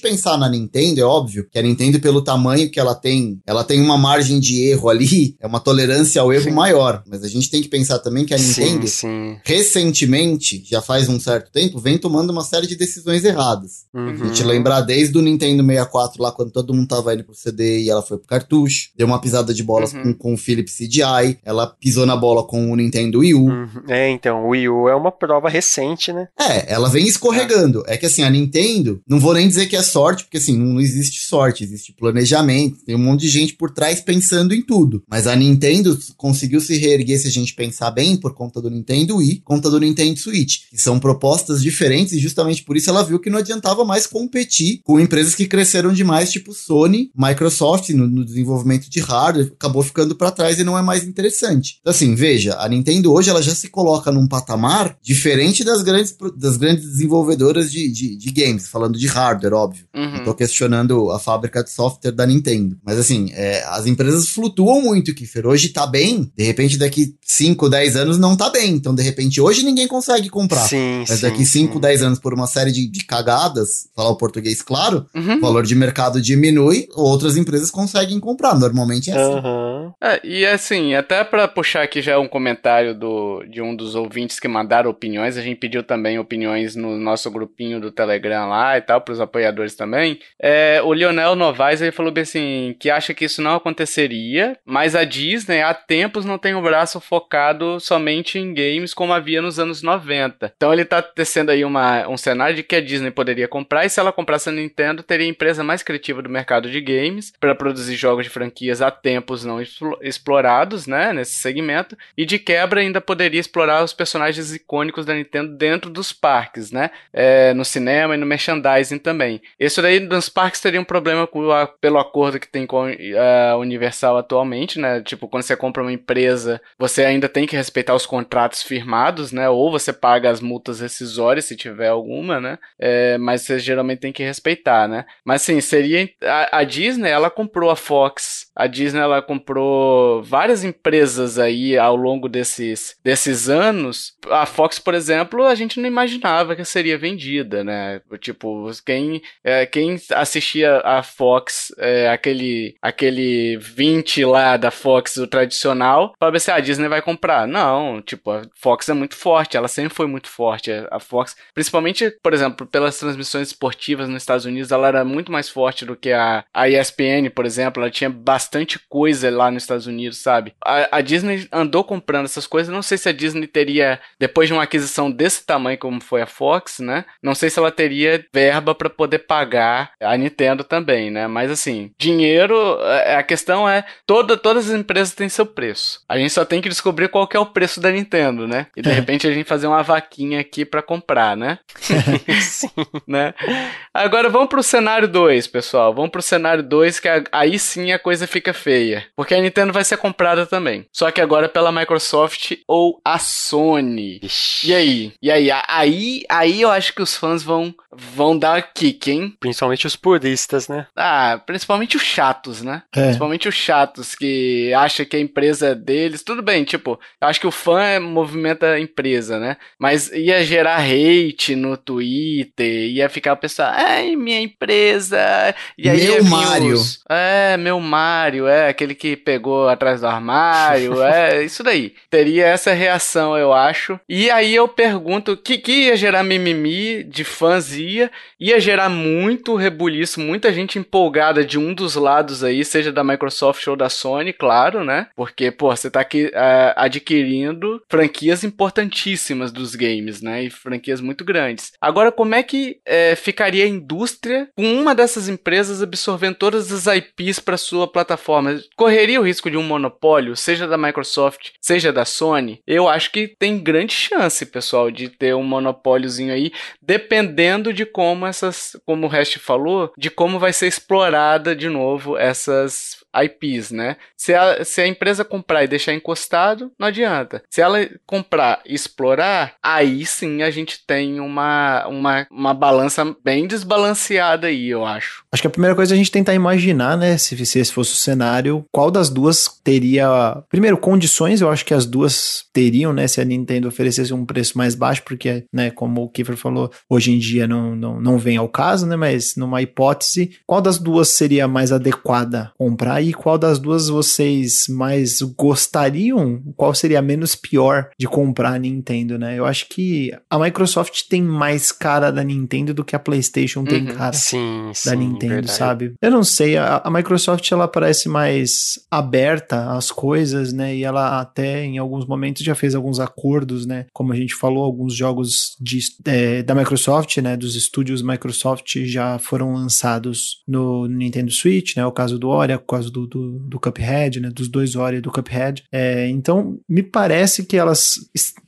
pensar na Nintendo, é óbvio que a Nintendo, pelo tamanho que ela tem, ela tem uma margem de erro ali, é uma tolerância ao erro Sim. maior. Mas a gente tem que pensar também que a Nintendo, sim. recentemente, já faz um certo tempo, vem tomando uma série de decisões erradas. A Uhum. gente lembrar desde o Nintendo 64 lá, quando todo mundo tava indo pro CD e ela foi pro cartucho. Deu uma pisada de bolas Uhum. com, com o Philips CDI. Ela pisou na bola com o Nintendo Wii U. Uhum. É, então, o Wii U é uma prova recente, né? É, ela vem escorregando. É que assim, a Nintendo, não vou nem dizer que é sorte, porque assim, não, não existe sorte, existe planejamento, tem um monte de gente por trás pensando em tudo. Mas a Nintendo conseguiu se reerguer, se a gente pensar bem, por conta do Nintendo Wii, conta do Nintendo Switch, que são propostas diferentes e justamente por isso ela viu que não adiantava mais competir com empresas que cresceram demais, tipo Sony, Microsoft, no, no desenvolvimento de hardware, acabou ficando pra trás e não é mais interessante. Então, assim, veja, a Nintendo hoje ela já se coloca num patamar diferente das grandes, das grandes desenvolvedoras de, de, de games, falando de hardware, óbvio. Não Uhum. tô questionando a fábrica de software da Nintendo. Mas assim, é, as empresas flutuam muito, Kiffer. Hoje tá bem, de repente daqui 5, 10 anos não tá bem. Então, de repente, hoje ninguém consegue comprar. Sim, Mas sim. daqui 5, sim. 10 anos, por uma série de, de cagadas, falar o português claro, Uhum. o valor de mercado diminui, outras empresas conseguem comprar. Normalmente é assim. Aham. É, e assim, até pra puxar aqui já um comentário do, de um dos ouvintes que mandaram opiniões, a gente pediu também opiniões no nosso grupinho do Telegram lá e tal, pros apoiadores também. É, o Lionel Novaes ele falou bem assim, que acha que isso não aconteceria, mas a Disney há tempos não tem o braço focado somente em games como havia nos anos 90. Então ele tá tecendo aí uma, um cenário de que a Disney poderia comprar, e se ela comprasse a Nintendo, teria a empresa mais criativa do mercado de games para produzir jogos de franquias há tempos não explo- explorados, né, nesse segmento, e de quebra ainda poderia explorar os personagens icônicos da Nintendo dentro dos parques, né, é, no cinema e no merchandising também. Isso daí nos parques teria um problema a- pelo acordo que tem com a Universal atualmente, né, tipo quando você compra uma empresa, você ainda tem que respeitar os contratos firmados, né, ou você paga as multas rescisórias se tiver alguma, né, é, mas você geralmente tem que respeitar, né. Mas assim, seria a, a Disney, ela comprou a Fox, a Disney ela comprou várias empresas aí ao longo desses desses anos. A Fox, por exemplo, a gente não imaginava que seria vendida, né? Tipo, quem é, quem assistia a Fox, é, aquele aquele 20 lá da Fox, o tradicional, falava assim, ah, a Disney vai comprar. Não, tipo, a Fox é muito forte, ela sempre foi muito forte. Forte a Fox, principalmente, por exemplo, pelas transmissões esportivas nos Estados Unidos, ela era muito mais forte do que a, a ESPN, por exemplo, ela tinha bastante coisa lá nos Estados Unidos, sabe? A, a Disney andou comprando essas coisas, não sei se a Disney teria, depois de uma aquisição desse tamanho como foi a Fox, né? Não sei se ela teria verba para poder pagar a Nintendo também, né? Mas assim, dinheiro, é, a questão é, toda, todas as empresas têm seu preço. A gente só tem que descobrir qual que é o preço da Nintendo, né? E de repente a gente fazer uma vaquinha aqui para comprar, né? Sim. né? Agora vamos pro cenário 2, pessoal. Vamos pro cenário 2, que aí sim a coisa fica feia. Porque a Nintendo vai ser comprada também. Só que agora pela Microsoft ou a Sony. Ixi. E aí? E aí? Aí, aí eu acho que os fãs vão, vão dar kick, hein? Principalmente os puristas, né? Ah, principalmente os chatos, né? É. Principalmente os chatos que acham que a empresa é deles. Tudo bem, tipo, eu acho que o fã é- movimenta a empresa, né? Mas ia gerar hate no Twitter, ia ficar o pessoal, ai, minha empresa. E aí Meu Mário. os- É, meu Mário, é, aquele que pegou atrás do armário, é, isso daí. Teria essa reação, eu acho. E aí eu pergunto, que, que ia gerar mimimi de fãs ia, ia gerar muito rebuliço, muita gente empolgada de um dos lados aí, seja da Microsoft ou da Sony, claro, né? Porque, pô, você tá aqui ah, adquirindo franquias importantíssimas dos games, né? E franquias muito grandes. Agora, como é que eh, ficaria a indústria com uma dessas empresas absorvendo todas as IPs para sua plataforma? Correria o risco de um monopólio, seja da Microsoft, seja da Sony? Eu acho que tem grande chance, pessoal, de ter um monopóliozinho aí, dependendo de como essas, como o Rest falou, de como vai ser explorada de novo essas IPs, né? Se a, se a empresa comprar e deixar encostado, não adianta. Se ela comprar e explorar, aí sim a gente tem uma, uma, uma balança bem desbalanceada aí, eu acho. Acho que a primeira coisa é a gente tentar imaginar, né, se, se esse fosse o cenário, qual das duas teria. Primeiro, condições, eu acho que as duas teriam, né, se a Nintendo oferecesse um preço mais baixo, porque, né, como o Kiefer falou, hoje em dia não, não, não vem ao caso, né, mas numa hipótese, qual das duas seria mais adequada comprar e qual das duas vocês mais gostariam? Qual seria a menos pior de comprar a Nintendo, né? Eu acho que a Microsoft tem mais cara da Nintendo do que a PlayStation tem Uhum. cara Sim, sim. da Nintendo, verdade. sabe? Eu não sei, a, a Microsoft ela parece mais aberta às coisas, né? E ela até em alguns momentos já fez alguns acordos, né? Como a gente falou, alguns jogos de, é, da Microsoft, né? Dos estúdios Microsoft já foram lançados no Nintendo Switch, né? O caso do Ori, o caso do, do, do Cuphead, né? Dos dois Ori do Cuphead. É, então, me parece que elas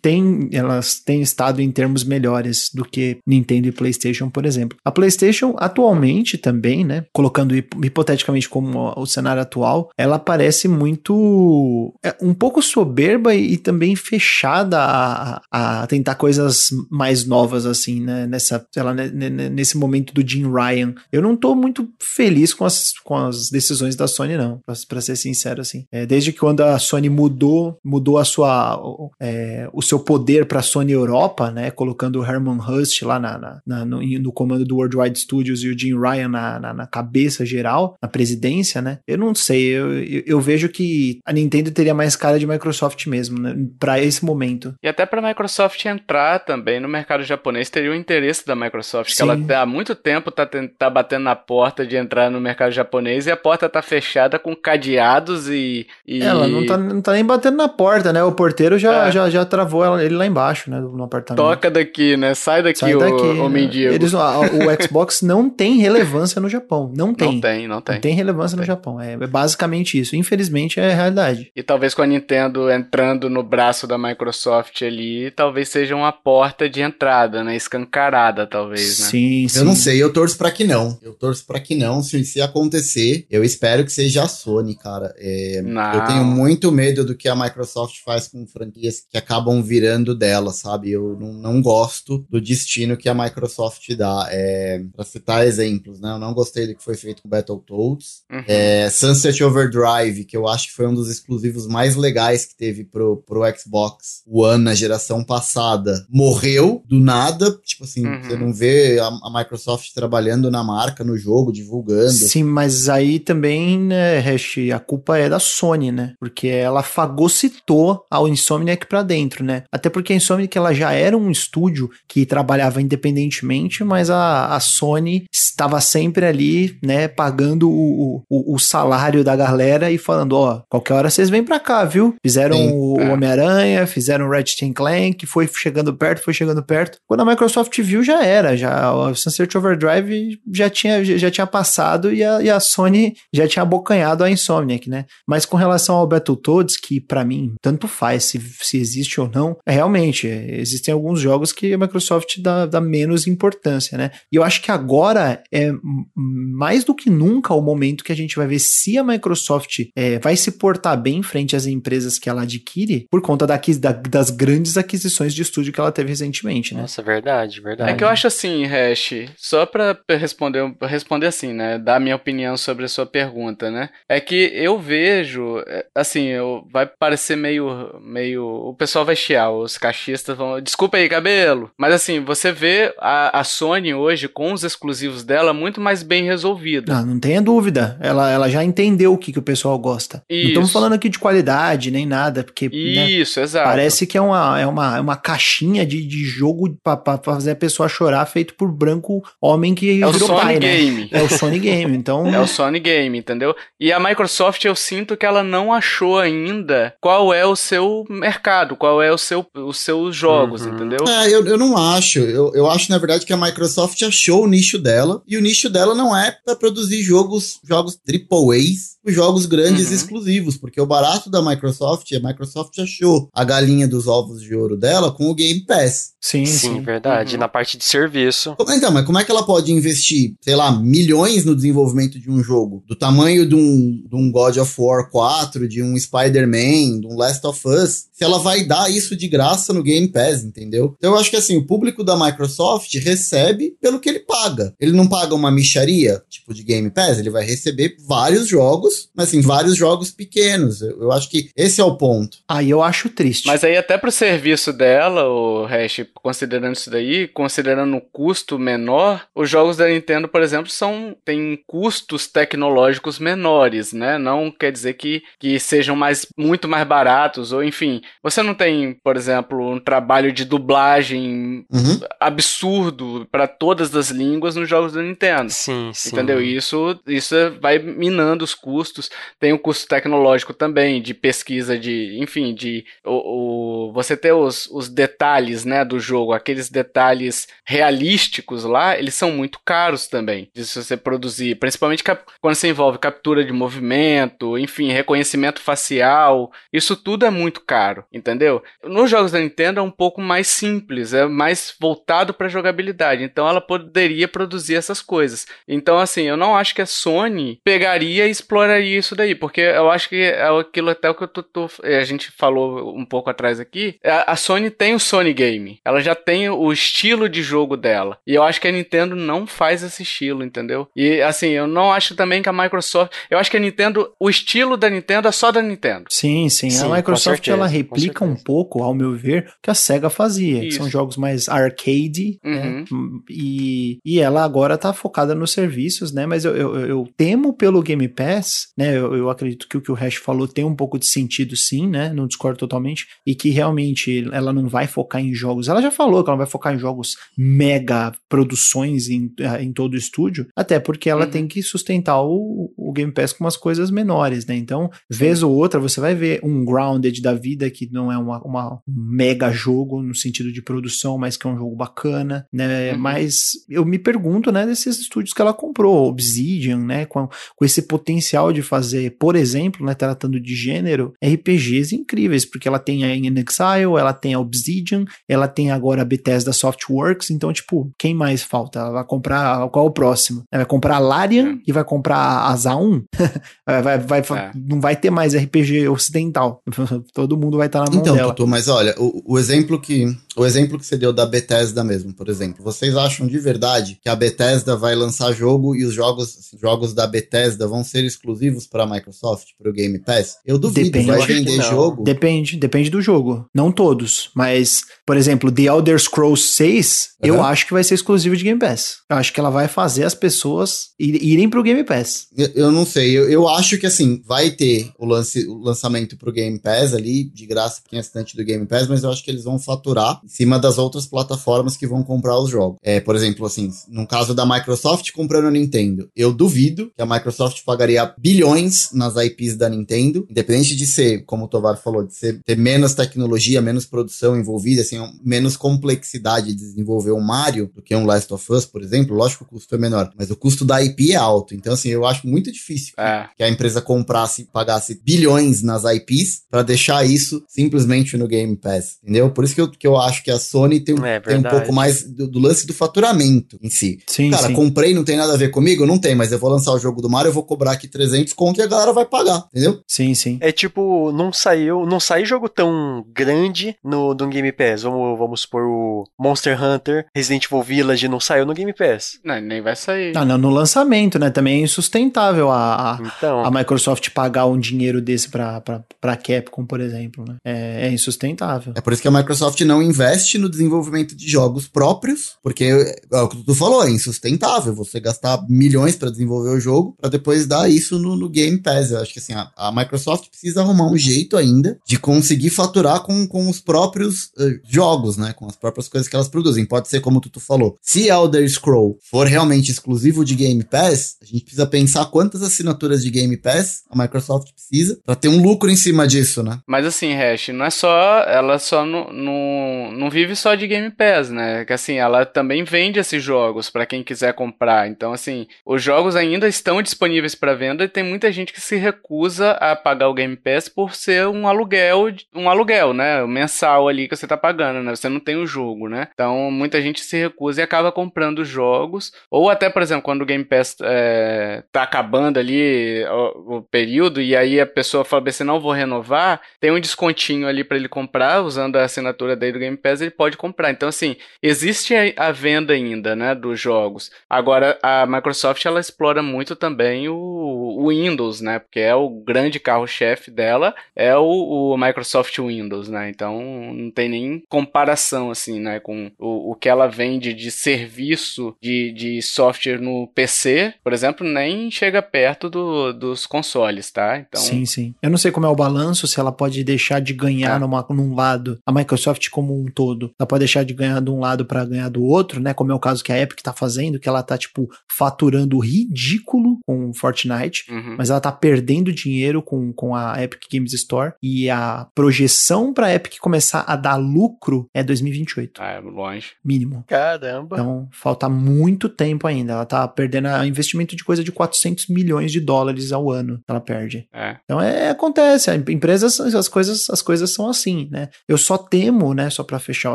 têm, elas têm estado em termos melhores do que Nintendo e PlayStation, por exemplo. A PlayStation, atualmente também, né? Colocando hip- hipoteticamente como o cenário atual, ela parece muito. é, um pouco soberba e, e também fechada a, a tentar coisas mais novas, assim, né? Nessa, lá, ne- ne- nesse momento do Jim Ryan. Eu não tô muito feliz com as, com as decisões da Sony, não, pra, pra ser sincero, assim. É, desde que quando a Sony mudou, mudou a sua, o- é, o seu poder pra Sony Europa, né? Colocando o Herman Hust lá na, na- na- no, no comando do Worldwide Studios e o Jim Ryan na, na, na cabeça geral, na presidência, né? Eu não sei, eu, eu, eu vejo que a Nintendo teria mais cara de Microsoft mesmo, né? Pra esse momento. E até para a Microsoft entrar também no mercado japonês, teria o interesse da Microsoft, que Sim. ela há muito tempo tá, tá batendo na porta de entrar no mercado japonês e a porta tá fechada com cadeados e. e- Ela não tá, não tá nem batendo na porta, né? O porteiro já, É. já, já travou ela- ele lá embaixo, né? No apartamento. Toca daqui, né? Sai daqui, Sai o, daqui. o né? mendigo. Eles, a- o Xbox não tem relevância no Japão. Não tem. Não tem, não tem. Não tem relevância Não no tem. Japão. É, é basicamente isso. Infelizmente é a realidade. E talvez com a Nintendo entrando no braço da Microsoft ali, talvez seja uma porta de entrada, né? Escancarada, talvez, né? Sim, sim. Eu não sei, eu torço pra que não. Eu torço pra que não. Se, se acontecer, eu espero que seja a Sony, cara. É. Eu tenho muito medo do que a Microsoft faz com franquias que acabam virando dela, sabe? Eu não, não gosto do destino que a Microsoft dá. É, pra citar exemplos, né? Eu não gostei do que foi feito com Battletoads. Uhum. É, Sunset Overdrive, que eu acho que foi um dos exclusivos mais legais que teve pro, pro Xbox One na geração passada, morreu do nada. Tipo assim, Uhum. você não vê a, a Microsoft trabalhando na marca, no jogo, divulgando. Sim, mas aí também, né, né, Hash, a culpa é da Sony, né? Porque ela fagocitou a Insomniac pra dentro, né? Até porque a Insomniac ela já era um estúdio que trabalhava independentemente, mas a, a Sony estava sempre ali, né, pagando o, o, o salário da galera e falando, ó, qualquer hora vocês vêm pra cá, viu? Fizeram Sim, o, é. Homem-Aranha, fizeram o Ratchet Clank, foi chegando perto, foi chegando perto. Quando a Microsoft viu, já era, já o Sunset Overdrive já tinha, já tinha passado e a, e a Sony já tinha abocanhado a Insomniac, né? Mas com relação ao Battletoads, que para mim, tanto faz se, se existe ou não, é realmente, existem alguns jogos que a Microsoft dá, dá menos importância, né? E eu acho que agora é mais do que nunca o momento que a gente vai ver se a Microsoft é, vai se portar bem frente às empresas que ela adquire por conta da, da, das grandes aquisições de estúdio que ela teve recentemente, né? Nossa, verdade, verdade. É que eu acho assim, Hash, só pra responder, responder assim, né? Dar minha opinião sobre a sua pergunta, né? É que eu vejo, é, assim, eu, vai parecer meio, meio. O pessoal vai chiar, os cachistas vão. Desculpa aí, cabelo. Mas assim, você vê a, a Sony hoje com os exclusivos dela muito mais bem resolvida. Não, não tenha dúvida. Ela, ela já entendeu o que, que o pessoal gosta. Isso. Não estamos falando aqui de qualidade nem nada, porque. Né, Isso, né, exato. Parece que é uma, é uma, é uma caixinha de, de jogo pra, pra fazer a pessoa chorar feito por branco homem que é virou o Sony pai, né? Game. Né? É o Sony Game, então... É o Sony Game, entendeu? E a Microsoft, eu sinto que ela não achou ainda qual é o seu mercado, qual é o seu, os seus jogos, uhum. entendeu? É, eu, eu não acho. Eu, eu acho, na verdade, que a Microsoft achou o nicho dela, e o nicho dela não é para produzir jogos, jogos AAAs, jogos grandes uhum. exclusivos, porque o barato da Microsoft, a Microsoft achou a galinha dos ovos de ouro dela com o Game Pass. Sim, sim, sim. verdade. Uhum. Na parte de serviço. Então, mas como é que ela pode investir, sei lá, milhões no desenvolvimento de um jogo do tamanho de um, de um God of War 4, de um Spider-Man, de um Last of Us, se ela vai dar isso de graça no Game Pass, entendeu? Então eu acho que assim, o público da Microsoft recebe pelo que ele paga. Ele não paga uma micharia, tipo de Game Pass, ele vai receber vários jogos, mas assim, vários jogos pequenos. Eu, eu acho que esse é o ponto. Aí eu acho triste. Mas aí até pro serviço dela, o Hash, considerando isso daí, considerando o custo menor, os jogos da Nintendo, por exemplo, são têm custos tecnológicos menores, né? Não quer dizer que, que sejam mais muito mais baratos ou enfim, você não tem, por exemplo, um trabalho de dublagem uhum. absurdo para todas as línguas nos jogos da Nintendo. Sim, sim. Entendeu? Isso, isso vai minando os custos. Tem o custo tecnológico também, de pesquisa, de, enfim, de o, o você ter os, os detalhes, né, do jogo, aqueles detalhes realísticos lá, eles são muito caros também. De você produzir, principalmente quando você envolve captura de movimento, enfim, reconhecimento facial, isso tudo é muito caro caro, entendeu? Nos jogos da Nintendo é um pouco mais simples, é mais voltado para jogabilidade, então ela poderia produzir essas coisas. Então, assim, eu não acho que a Sony pegaria e exploraria isso daí, porque eu acho que é aquilo até o que eu tô, tô, a gente falou um pouco atrás aqui. A, a Sony tem o Sony Game, ela já tem o estilo de jogo dela, e eu acho que a Nintendo não faz esse estilo, entendeu? E assim, eu não acho também que a Microsoft, eu acho que a Nintendo, o estilo da Nintendo é só da Nintendo. Sim, sim, sim a Microsoft ela replica um pouco, ao meu ver, o que a SEGA fazia, que são jogos mais arcade, né? uhum. né? E, e ela agora tá focada nos serviços, né? Mas eu, eu, eu temo pelo Game Pass, né? Eu, eu, acredito que o que o Hash falou tem um pouco de sentido, sim, né? Não discordo totalmente. E que realmente ela não vai focar em jogos. Ela já falou que ela vai focar em jogos mega produções em, eh, em todo o estúdio, até porque ela uhum. tem que sustentar o, o Game Pass com umas coisas menores, né? Então, vez ou outra, você vai ver um Grounded da vida que não é uma, uma um mega jogo no sentido de produção, mas que é um jogo bacana, né? Uhum. Mas eu me pergunto, né, desses estúdios que ela comprou, Obsidian, né, com, com esse potencial de fazer, por exemplo, né, tratando de gênero, RPGs incríveis, porque ela tem a In Exile, ela tem a Obsidian, ela tem agora a Bethesda Softworks, então, tipo, quem mais falta? Ela vai comprar, qual é o próximo? Ela vai comprar a Larian é. e vai comprar a Zaun? vai, vai, vai é. Não vai ter mais RPG ocidental. Todo mundo vai estar na mão Então, dela. Tutu, mas olha, o, o exemplo que o exemplo que você deu da Bethesda mesmo, por exemplo, vocês acham de verdade que a Bethesda vai lançar jogo e os jogos, assim, jogos da Bethesda vão ser exclusivos para a Microsoft, para o Game Pass? Eu duvido, Depende, eu vai vender jogo. Depende, depende do jogo. Não todos, mas, por exemplo, The Elder Scrolls 6, eu Uhum. acho que vai ser exclusivo de Game Pass. Eu acho que ela vai fazer as pessoas ir- irem pro Game Pass. Eu, eu não sei, eu, eu acho que assim, vai ter o, lance, o lançamento pro Game Pass ali, de graça pra quem é assinante do Game Pass, mas eu acho que eles vão faturar em cima das outras plataformas que vão comprar os jogos. É, por exemplo, assim, no caso da Microsoft comprando a Nintendo, eu duvido que a Microsoft pagaria bilhões nas IPs da Nintendo, independente de ser, como o Tovar falou, de ser, ter menos tecnologia, menos produção envolvida, assim, menos complexidade de desenvolver um Mario do que um Last of Us, por exemplo. Lógico que o custo é menor, mas o custo da IP é alto. Então, assim, eu acho muito difícil que- É. que a empresa comprasse, pagasse bilhões nas IPs pra deixar isso simplesmente no Game Pass, entendeu? Por isso que eu, que eu acho que a Sony tem, um- É tem um pouco mais do, do lance do faturamento em si. Sim, Cara, sim. comprei, não tem nada a ver comigo? Não tem, mas eu vou lançar o jogo do Mario, eu vou cobrar aqui 300 conto e a galera vai pagar, entendeu? Sim, sim. É tipo, não saiu, não saiu jogo tão grande no, no Game Pass. Vamos, vamos supor o Monster Hunter, Resident Evil Village não saiu no Game Pass. Não, nem vai sair. Ah, não, no lançamento, né? Também é insustentável a, a, Então, a Microsoft pagar um dinheiro desse pra, pra, pra Capcom, por exemplo, né? É, é insustentável. É por isso que a Microsoft não investe no desenvolvimento de jogos próprios, porque é o que tu falou, é insustentável você gastar milhões pra desenvolver o jogo pra depois dar isso no, no Game Pass. Eu acho que assim, a, a Microsoft precisa arrumar um jeito ainda de conseguir faturar com, com os próprios eh, jogos, né? Com as próprias coisas que elas produzem. Pode ser como tu, tu falou. Se Elder Scroll for realmente exclusivo de Game Pass, a gente precisa pensar quantas assinaturas de Game Pass a Microsoft precisa pra ter um lucro em cima disso, né? Mas assim, Hash, não é só. Ela só não, não, não vive só de Game Pass, né? Que assim, ela também vende esses jogos pra quem quiser comprar. Então, assim, os jogos ainda estão disponíveis pra venda e tem muita gente que se recusa a pagar o Game Pass por ser um aluguel, um aluguel, né? Mensal ali que você tá pagando, né? Você não tem o jogo, né? Então, muita gente se recusa e acaba comprando os jogos. Ou até, por exemplo, quando o Game Pass é, tá acabando ali o, o período e aí a pessoa fala assim, não vou renovar, tem um descontinho ali pra ele comprar, usando a assinatura dele do Game Pass, ele pode comprar. Então, assim, existe a, a venda ainda, né, dos jogos. Agora, a Microsoft, ela explora muito também o, o Windows, né, porque é o grande carro-chefe dela, é o, o Microsoft Windows, né, então não tem nem comparação, assim, né, com o, o que ela vende de serviço de, de software no PC, por exemplo, nem chega perto do, dos consoles, tá? Então, Sim, sim. Eu não sei como é o balanço, se ela pode deixar de ganhar É. numa, num lado, a Microsoft como um todo, ela pode deixar de ganhar de um lado pra ganhar do outro, né? Como é o caso que a Epic tá fazendo, que ela tá, tipo, faturando ridículo com Fortnite. uhum. Mas ela tá perdendo dinheiro com, com a Epic Games Store. E a projeção pra Epic começar a dar lucro é 2028, Ah, é longe. mínimo. caramba. Então, falta muito tempo ainda. Ela tá perdendo a- investimento de coisa de 400 milhões de dólares ao ano. Ela perde. É. Então é, acontece, a empresas, as coisas, as coisas são assim, né? Eu só temo, né, só pra fechar o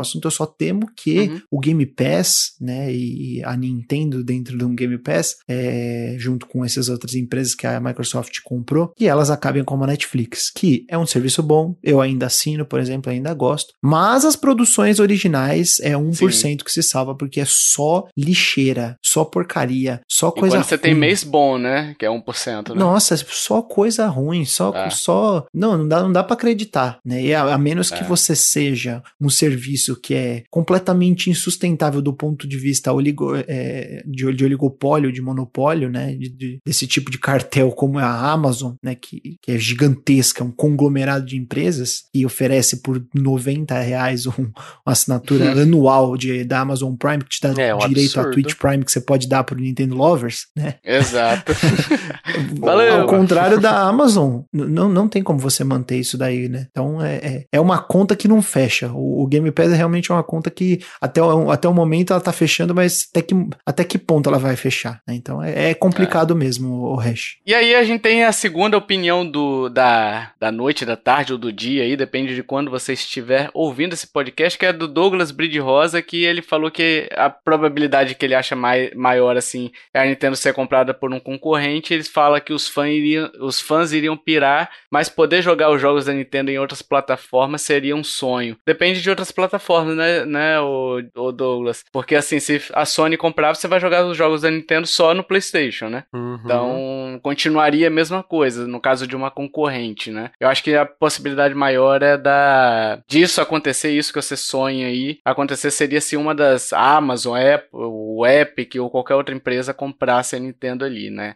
assunto, eu só temo que Uhum. o Game Pass, né, e a Nintendo dentro de um Game Pass, é, junto com essas outras empresas que a Microsoft comprou, que elas acabem como a Netflix, que é um serviço bom, eu ainda assino, por exemplo, ainda gosto, mas as produções originais é 1% que se salva, porque é só lixeira, só porcaria, só E coisa quando você tem mês bom, né? Que é 1%, né? Nossa, só coisa ruim, só, É. só, não, não dá, não dá para acreditar, né? E a, a menos que É. você seja um serviço que é completamente insustentável do ponto de vista oligo, é, de, de oligopólio, de monopólio, né? De, de- desse tipo de cartel como é a Amazon, né? Que, que é gigantesca, um conglomerado de empresas e oferece por 90 reais um, uma assinatura anual de, da Amazon Prime que te dá É, um direito a absurdo. Twitch Prime que você pode dar pro Nintendo Lovers, né? Exato. Valeu. Ao contrário da Amazon, não, não tem como você manter isso daí, né? Então é, é, é uma conta que não fecha. O, o Game Pass é realmente uma conta que até o, até o momento ela tá fechando, mas até que, até que ponto ela vai fechar? né? Então é, é complicado mesmo o hash. E aí a gente tem a segunda opinião do, da, da noite, da tarde ou do dia aí, depende de quando você estiver ouvindo esse podcast, que é do Douglas Bride Rosa, que ele falou que a probabilidade que ele acha mai, maior, assim, é a Nintendo ser comprada por um concorrente, eles falam que os, fã iriam, os fãs iriam pirar, mas poder jogar os jogos da Nintendo em outras plataformas seria um sonho. Depende de outras plataformas, né, né o, o Douglas? Porque assim, se a Sony comprar, você vai jogar os jogos da Nintendo só no PlayStation, né? Uhum. Então, continuaria a mesma coisa no caso de uma concorrente, né? Eu acho que a possibilidade maior é da disso acontecer, isso que você sonha aí, acontecer seria se uma das Amazon, Apple, o Epic ou qualquer outra empresa comprasse a Nintendo ali, né?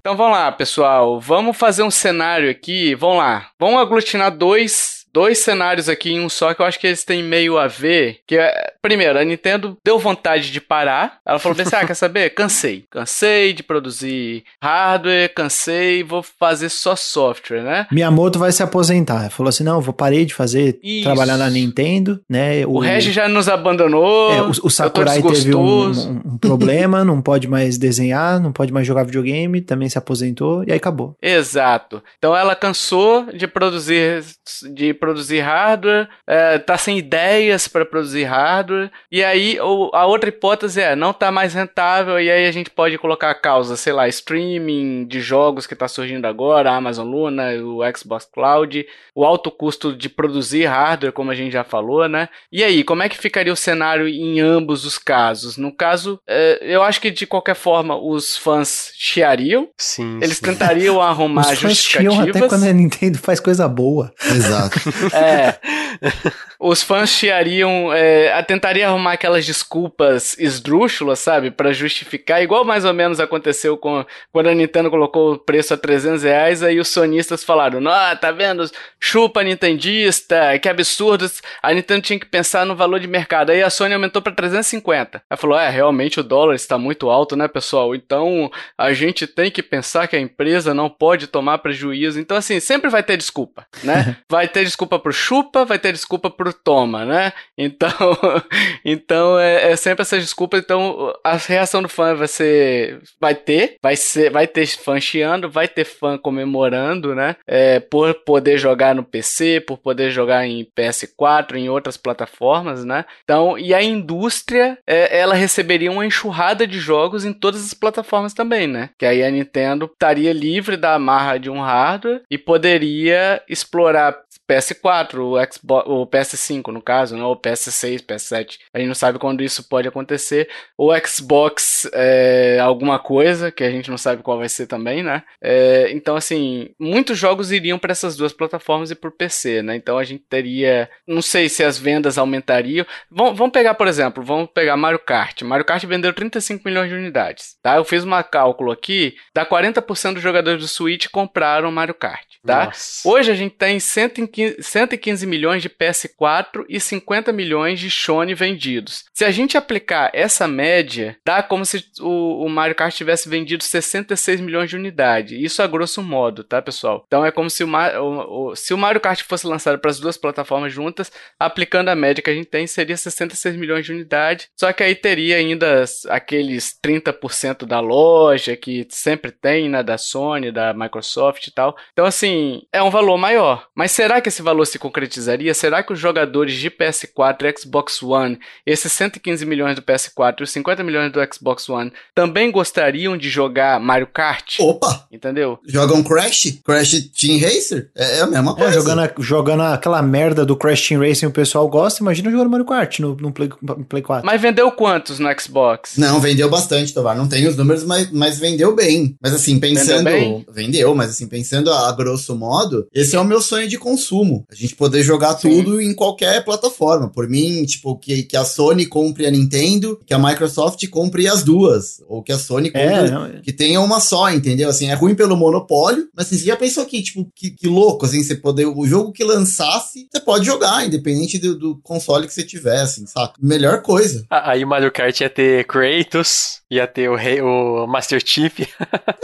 Então vamos lá, pessoal. Vamos fazer um cenário aqui. Vamos lá. Vamos aglutinar dois dois cenários aqui em um só que eu acho que eles têm meio a ver. Que é, primeiro, a Nintendo deu vontade de parar. Ela falou assim: ah, quer saber? Cansei. Cansei de produzir hardware, cansei, vou fazer só software, né? Miyamoto vai se aposentar. Falou assim: não, vou parei de fazer, Isso. trabalhar na Nintendo, né? O, o já nos abandonou. É, o, o Sakurai teve um, um, um problema, não pode mais desenhar, não pode mais jogar videogame, também se aposentou e aí acabou. Exato. Então ela cansou de produzir de produzir hardware, é, tá sem ideias para produzir hardware, e aí o, a outra hipótese é não tá mais rentável, e aí a gente pode colocar a causa, sei lá, streaming de jogos que tá surgindo agora, a Amazon Luna, o Xbox Cloud, o alto custo de produzir hardware, como a gente já falou, né? E aí, como é que ficaria o cenário em ambos os casos? No caso, é, eu acho que de qualquer forma os fãs chiariam, sim, eles sim. tentariam arrumar os fãs justificativas. até quando a Nintendo faz coisa boa. Exato. É. Os fãs chiariam, é, tentariam arrumar aquelas desculpas esdrúxulas, sabe? para justificar, igual mais ou menos aconteceu com quando a Nintendo colocou o preço a 300 reais, aí os sonistas falaram, ah, tá vendo? Chupa nintendista, que absurdo. A Nintendo tinha que pensar no valor de mercado. Aí a Sony aumentou para 350. Ela falou, é, realmente o dólar está muito alto, né, pessoal? Então a gente tem que pensar que a empresa não pode tomar prejuízo. Então, assim, sempre vai ter desculpa, né? Vai ter desculpa pro chupa, vai ter desculpa pro toma, né? Então, então é, é, sempre essa desculpa. Então, a reação do fã vai ser, vai ter, vai ser, vai ter fã chiando, vai ter fã comemorando, né? É, por poder jogar no PC, por poder jogar em PS4, em outras plataformas, né? Então, e a indústria, é, ela receberia uma enxurrada de jogos em todas as plataformas também, né? Que aí a Nintendo estaria livre da amarra de um hardware e poderia explorar PS4, o Xbox, o PS5 no caso, né? O PS6, PS7. A gente não sabe quando isso pode acontecer. O Xbox é, alguma coisa que a gente não sabe qual vai ser também, né? É, então assim, muitos jogos iriam para essas duas plataformas e por PC, né? Então a gente teria, não sei se as vendas aumentariam. Vamos, vamos pegar, por exemplo, vamos pegar Mario Kart. Mario Kart vendeu 35 milhões de unidades, tá? Eu fiz um cálculo aqui, dá 40% dos jogadores do Switch compraram Mario Kart, tá? Nossa. Hoje a gente tem 115 115 milhões de PS4 e 50 milhões de Sony vendidos. Se a gente aplicar essa média, dá como se o, o Mario Kart tivesse vendido 66 milhões de unidades. Isso a grosso modo, tá, pessoal? Então é como se o, o, o se o Mario Kart fosse lançado para as duas plataformas juntas, aplicando a média que a gente tem, seria 66 milhões de unidades. Só que aí teria ainda aqueles 30% da loja que sempre tem, né, da Sony, da Microsoft e tal. Então, assim, é um valor maior. Mas será que esse valor se concretizaria? Será que os jogadores de PS4 e Xbox One, esses 115 milhões do PS4 e os 50 milhões do Xbox One, também gostariam de jogar Mario Kart? Opa! Entendeu? Jogam Crash? Crash Team Racer? É, é a mesma coisa. É, jogando, a, jogando aquela merda do Crash Team Racing o pessoal gosta, imagina jogando Mario Kart no, no, Play, no Play 4. Mas vendeu quantos no Xbox? Não, vendeu bastante, Tovar. Não tenho os números, mas, mas vendeu bem. Mas assim, pensando... Vendeu, vendeu, mas assim, pensando a, a grosso modo, esse é o meu sonho de consumo. A gente poder jogar Sim. tudo em qualquer plataforma. Por mim, tipo, que, que a Sony compre a Nintendo, que a Microsoft compre as duas. Ou que a Sony compre, é, não, é. que tenha uma só, entendeu? Assim, é ruim pelo monopólio, mas assim, você já pensou que, tipo, que, que louco, assim, você poder, o jogo que lançasse, você pode jogar, independente do, do console que você tiver, assim, saca? Melhor coisa. Aí o Mario Kart ia ter Kratos, ia ter o, rei, o Master Chief.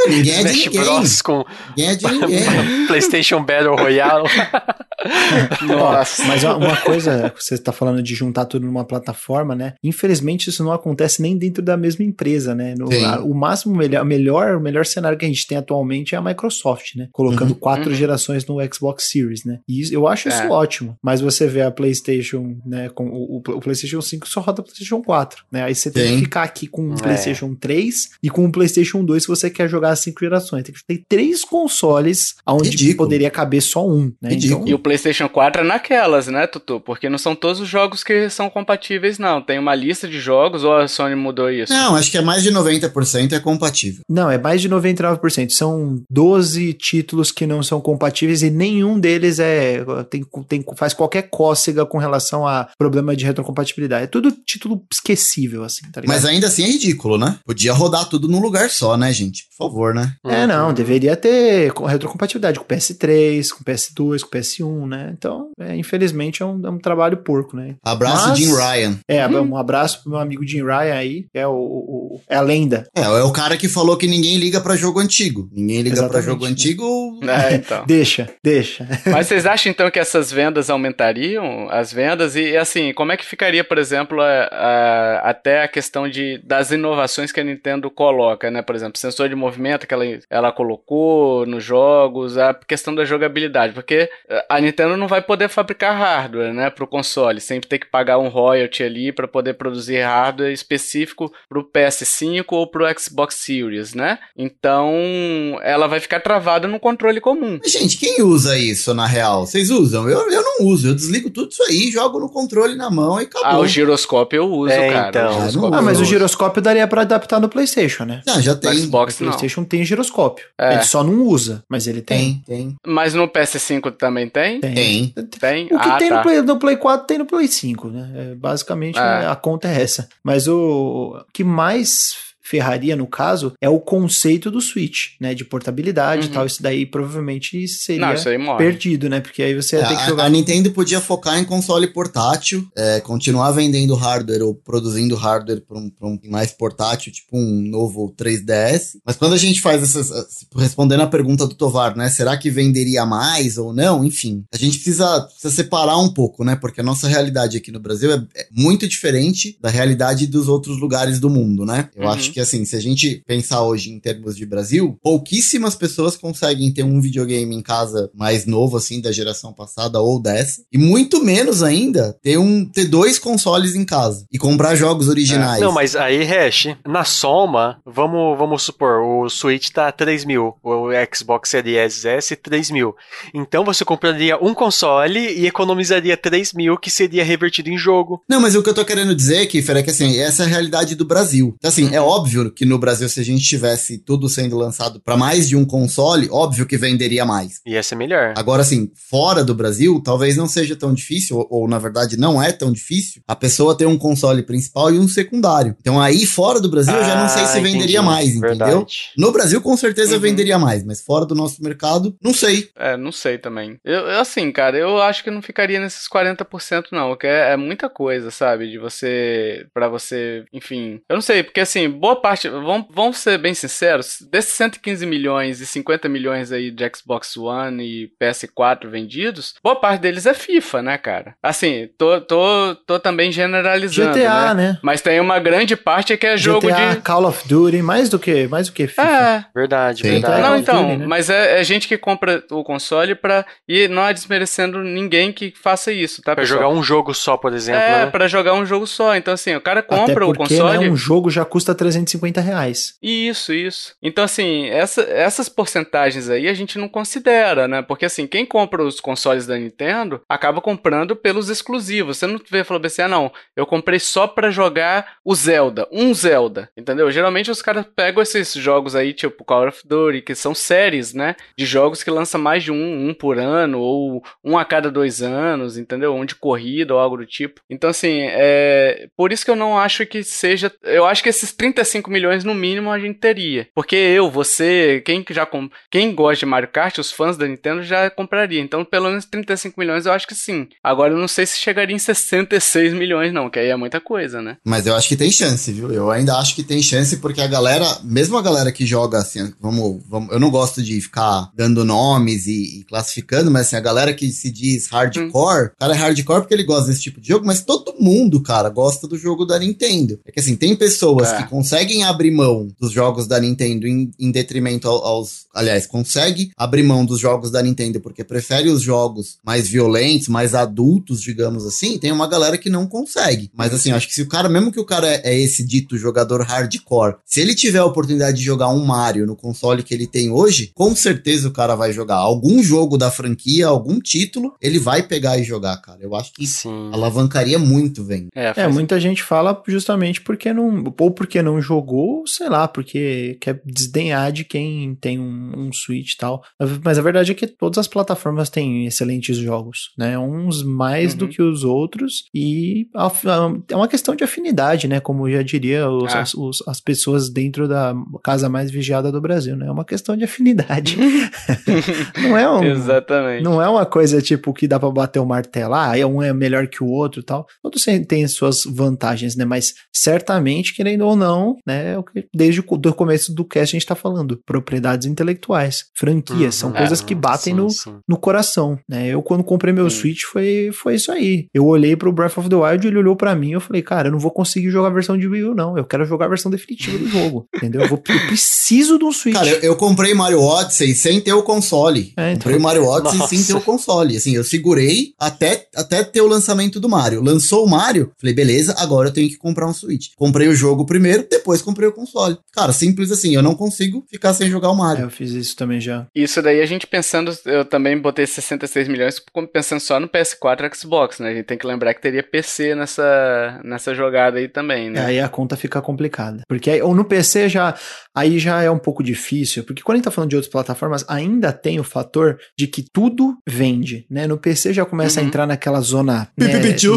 Ninguém é de ninguém. Bros com ninguém é de ninguém. PlayStation Battle Royale. Nossa. Mas uma coisa, você está falando de juntar tudo numa plataforma, né? Infelizmente isso não acontece nem dentro da mesma empresa, né? No, a, o máximo, melhor, melhor, o melhor cenário que a gente tem atualmente é a Microsoft, né? Colocando uhum. quatro uhum. gerações no Xbox Series, né? E eu acho isso é. ótimo. Mas você vê a PlayStation, né? Com o, o, PlayStation 5 só roda PlayStation 4, né? Aí você tem Sim. que ficar aqui com o PlayStation PlayStation 3 e com o PlayStation 2 se você quer jogar as cinco gerações. Tem que ter três consoles onde Ridículo. poderia caber só um, né? Ridículo. E o PlayStation 4 é naquelas, né, Tutu? Porque não são todos os jogos que são compatíveis, não. Tem uma lista de jogos, ou a Sony mudou isso? Não, acho que é mais de 90% é compatível. Não, é mais de 99%. São 12 títulos que não são compatíveis e nenhum deles é tem, tem, faz qualquer cócega com relação a problema de retrocompatibilidade. É tudo título esquecível, assim, tá ligado? Mas ainda assim é ridículo, né? Podia rodar tudo num lugar só, né, gente? Por favor, né? É, não, deveria ter co- retrocompatibilidade com PS3, com PS2, com PS1, né? Então, é, infelizmente, é um, é um trabalho porco, né? Abraço, Mas- Jim Ryan. É, um abraço pro meu amigo Jim Ryan aí, que é, o, o- é a lenda. É, é o cara que falou que ninguém liga pra jogo antigo. Ninguém liga pra Exatamente, jogo né? antigo. É, então. Deixa, deixa. Mas vocês acham então que essas vendas aumentariam as vendas? E assim, como é que ficaria, por exemplo, a- a- até a questão de, das inovações que a Nintendo coloca, né? Por exemplo, sensor de movimento que ela, ela colocou nos jogos, a questão da jogabilidade, porque eh, a Nintendo não vai poder fabricar hardware, né, pro console, sempre ter que pagar um royalty ali para poder produzir hardware específico pro PS5 ou pro Xbox Series, né? Então, ela vai ficar travada no controle comum. Mas, Gente, quem usa isso na real? Vocês usam? Eu, eu não uso. Eu desligo tudo isso aí, jogo no controle na mão e acabou. Ah, o giroscópio eu uso, É, cara. então. O Ah, Ah, mas o giroscópio daria pra adaptar no PlayStation, né? Ah, já No tem. Xbox o não. PlayStation tem giroscópio. É. Ele só não usa, mas ele tem. Tem, tem. Mas no PS5 também tem? Tem. Tem. O que ah, tem tá. no, Play, no Play 4 tem no Play 5, né? É, basicamente É. a conta é essa. Mas o que mais ferraria no caso é o conceito do Switch, né? De portabilidade e Uhum. tal. Isso daí provavelmente seria Não, isso aí morre. perdido, né? Porque aí você ia É, ter que a- jogar. a, Nintendo podia focar em console portátil, é, continuar vendendo hardware ou produzindo hardware para um, pra um mais portátil, tipo um novo 3DS. Mas quando a gente faz essas. Respondendo a pergunta do Tovar, né? Será que venderia mais ou não? Enfim, a gente precisa, precisa separar um pouco, né? Porque a nossa realidade aqui no Brasil é, é muito diferente da realidade dos outros lugares do mundo, né? Eu Uhum. acho que assim, se a gente pensar hoje em termos de Brasil, pouquíssimas pessoas conseguem ter um videogame em casa mais novo, assim, da geração passada ou dessa. E muito menos ainda ter, um, ter dois consoles em casa e comprar jogos originais. Não, mas aí, Hash, na soma, vamos, vamos supor, o Switch tá 3 mil, o Xbox Series S 3 mil. Então você compraria um console e economizaria 3 mil, que seria revertido em jogo. Não, mas o que eu tô querendo dizer, Kiffer, é que assim, essa é a realidade do Brasil. Então, assim, é óbvio que no Brasil, se a gente tivesse tudo sendo lançado pra mais de um console, óbvio que venderia mais. Ia ser melhor. Agora, assim, fora do Brasil, talvez não seja tão difícil, ou, ou, na verdade não é tão difícil, a pessoa ter um console principal e um secundário. Então aí, fora do Brasil, eu já não sei se Ah, venderia entendi. mais, entendeu? Verdade. No Brasil, com certeza Uhum. venderia mais, mas fora do nosso mercado, não sei. É, não sei também. Eu, eu, assim, cara, eu acho que não ficaria nesses 40% não, porque é, é muita coisa, sabe? De você, Pra você, enfim, eu não sei, porque assim, boa parte, vamos, vamos ser bem sinceros, desses 115 milhões e 50 milhões aí de Xbox One e PS4 vendidos, boa parte deles é FIFA, né, cara? Assim, tô, tô, tô também generalizando, GTA, né? né? Mas tem uma grande parte que é jogo GTA, de... Call of Duty, mais do que, mais do que FIFA. É, Verdade, Sim. verdade. não, então, Duty, né? mas é, é gente que compra o console pra. E não é desmerecendo ninguém que faça isso, tá? Pra pessoal? jogar um jogo só, por exemplo, É, né? pra jogar um jogo só. Então, assim, o cara Até compra o porque, console. né, um jogo já custa 350 reais. Isso, isso. Então, assim, essa- essas porcentagens aí a gente não considera, né? Porque, assim, quem compra os consoles da Nintendo acaba comprando pelos exclusivos. Você não vê falou assim, ah, não, eu comprei só pra jogar o Zelda, um Zelda, entendeu? Geralmente os caras pegam esses jogos aí, tipo Call of Duty, que são séries, né? De jogos que lançam mais de um, um por ano, ou um a cada dois anos, entendeu? Um de corrida ou algo do tipo. Então, assim, é. Por isso que eu não acho que seja. Eu acho que esses 35 milhões, no mínimo, a gente teria. Porque eu, você, quem que já com... quem gosta de Mario Kart, os fãs da Nintendo já compraria. Então, pelo menos 35 milhões eu acho que sim. Agora eu não sei se chegaria em 66 milhões, não, que aí é muita coisa, né? Mas eu acho que tem chance, viu? Eu ainda acho que tem chance, porque a galera, mesmo a galera que joga assim, vamos, vamos eu não gosto de ficar dando nomes e, e classificando, mas assim, a galera que se diz hardcore, o cara é hardcore porque ele gosta desse tipo de jogo, mas todo mundo, cara, gosta do jogo da Nintendo. É que assim, tem pessoas É. que conseguem conseguem abrir mão dos jogos da Nintendo em, em detrimento ao- aos. Aliás, consegue abrir mão dos jogos da Nintendo porque prefere os jogos mais violentos, mais adultos, digamos assim. Tem uma galera que não consegue. Mas assim, eu acho que se o cara, mesmo que o cara é, é esse dito jogador hardcore, se ele tiver a oportunidade de jogar um Mario no console que ele tem hoje, com certeza o cara vai jogar algum jogo da franquia, algum título, ele vai pegar e jogar, cara. Eu acho que Sim. alavancaria muito, vem. É, É, faz- muita gente fala justamente porque não. Ou porque não jogou, sei lá, porque quer desdenhar de quem tem um, um Switch e tal. Mas a verdade é que todas as plataformas têm excelentes jogos, né? Uns mais do Uhum. que os outros. E é uma questão de afinidade, né? Como já diria os- Ah. as, os- as pessoas dentro da casa mais vigiada do Brasil, né? É uma questão de afinidade. não é um. Exatamente. Não é uma coisa tipo que dá pra bater o martelo, ah, um é melhor que o outro e tal. Todos têm- têm suas vantagens, né? Mas certamente, querendo ou não, né? é o que desde o começo do cast a gente tá falando. Propriedades intelectuais, franquias, são Uhum. coisas É, que batem sim, no, sim. no coração, né? Eu quando comprei meu Sim. Switch foi, foi isso aí. Eu olhei pro Breath of the Wild, ele olhou pra mim e eu falei, cara, eu não vou conseguir jogar a versão de Wii U, não. Eu quero jogar a versão definitiva do jogo, entendeu? Eu, vou, eu preciso de um Switch. Cara, eu, eu comprei Mario Odyssey sem ter o console. É, então. Comprei o Mario Odyssey Nossa. sem ter o console. Assim, eu segurei até, até ter o lançamento do Mario. Lançou o Mario, falei, beleza, agora eu tenho que comprar um Switch. Comprei o jogo primeiro, depois comprei o console. Cara, simples assim, eu não consigo ficar sem jogar o É, Mario. eu fiz isso também já. Isso daí a gente pensando, eu também botei 66 milhões pensando só no PS4 e Xbox, né? A gente tem que lembrar que teria PC nessa, nessa jogada aí também, né? Aí a conta fica complicada. Porque aí, ou no PC já, aí já é um pouco difícil, porque quando a gente tá falando de outras plataformas, ainda tem o fator de que tudo vende, né? No PC já começa a Uhum. entrar naquela zona né,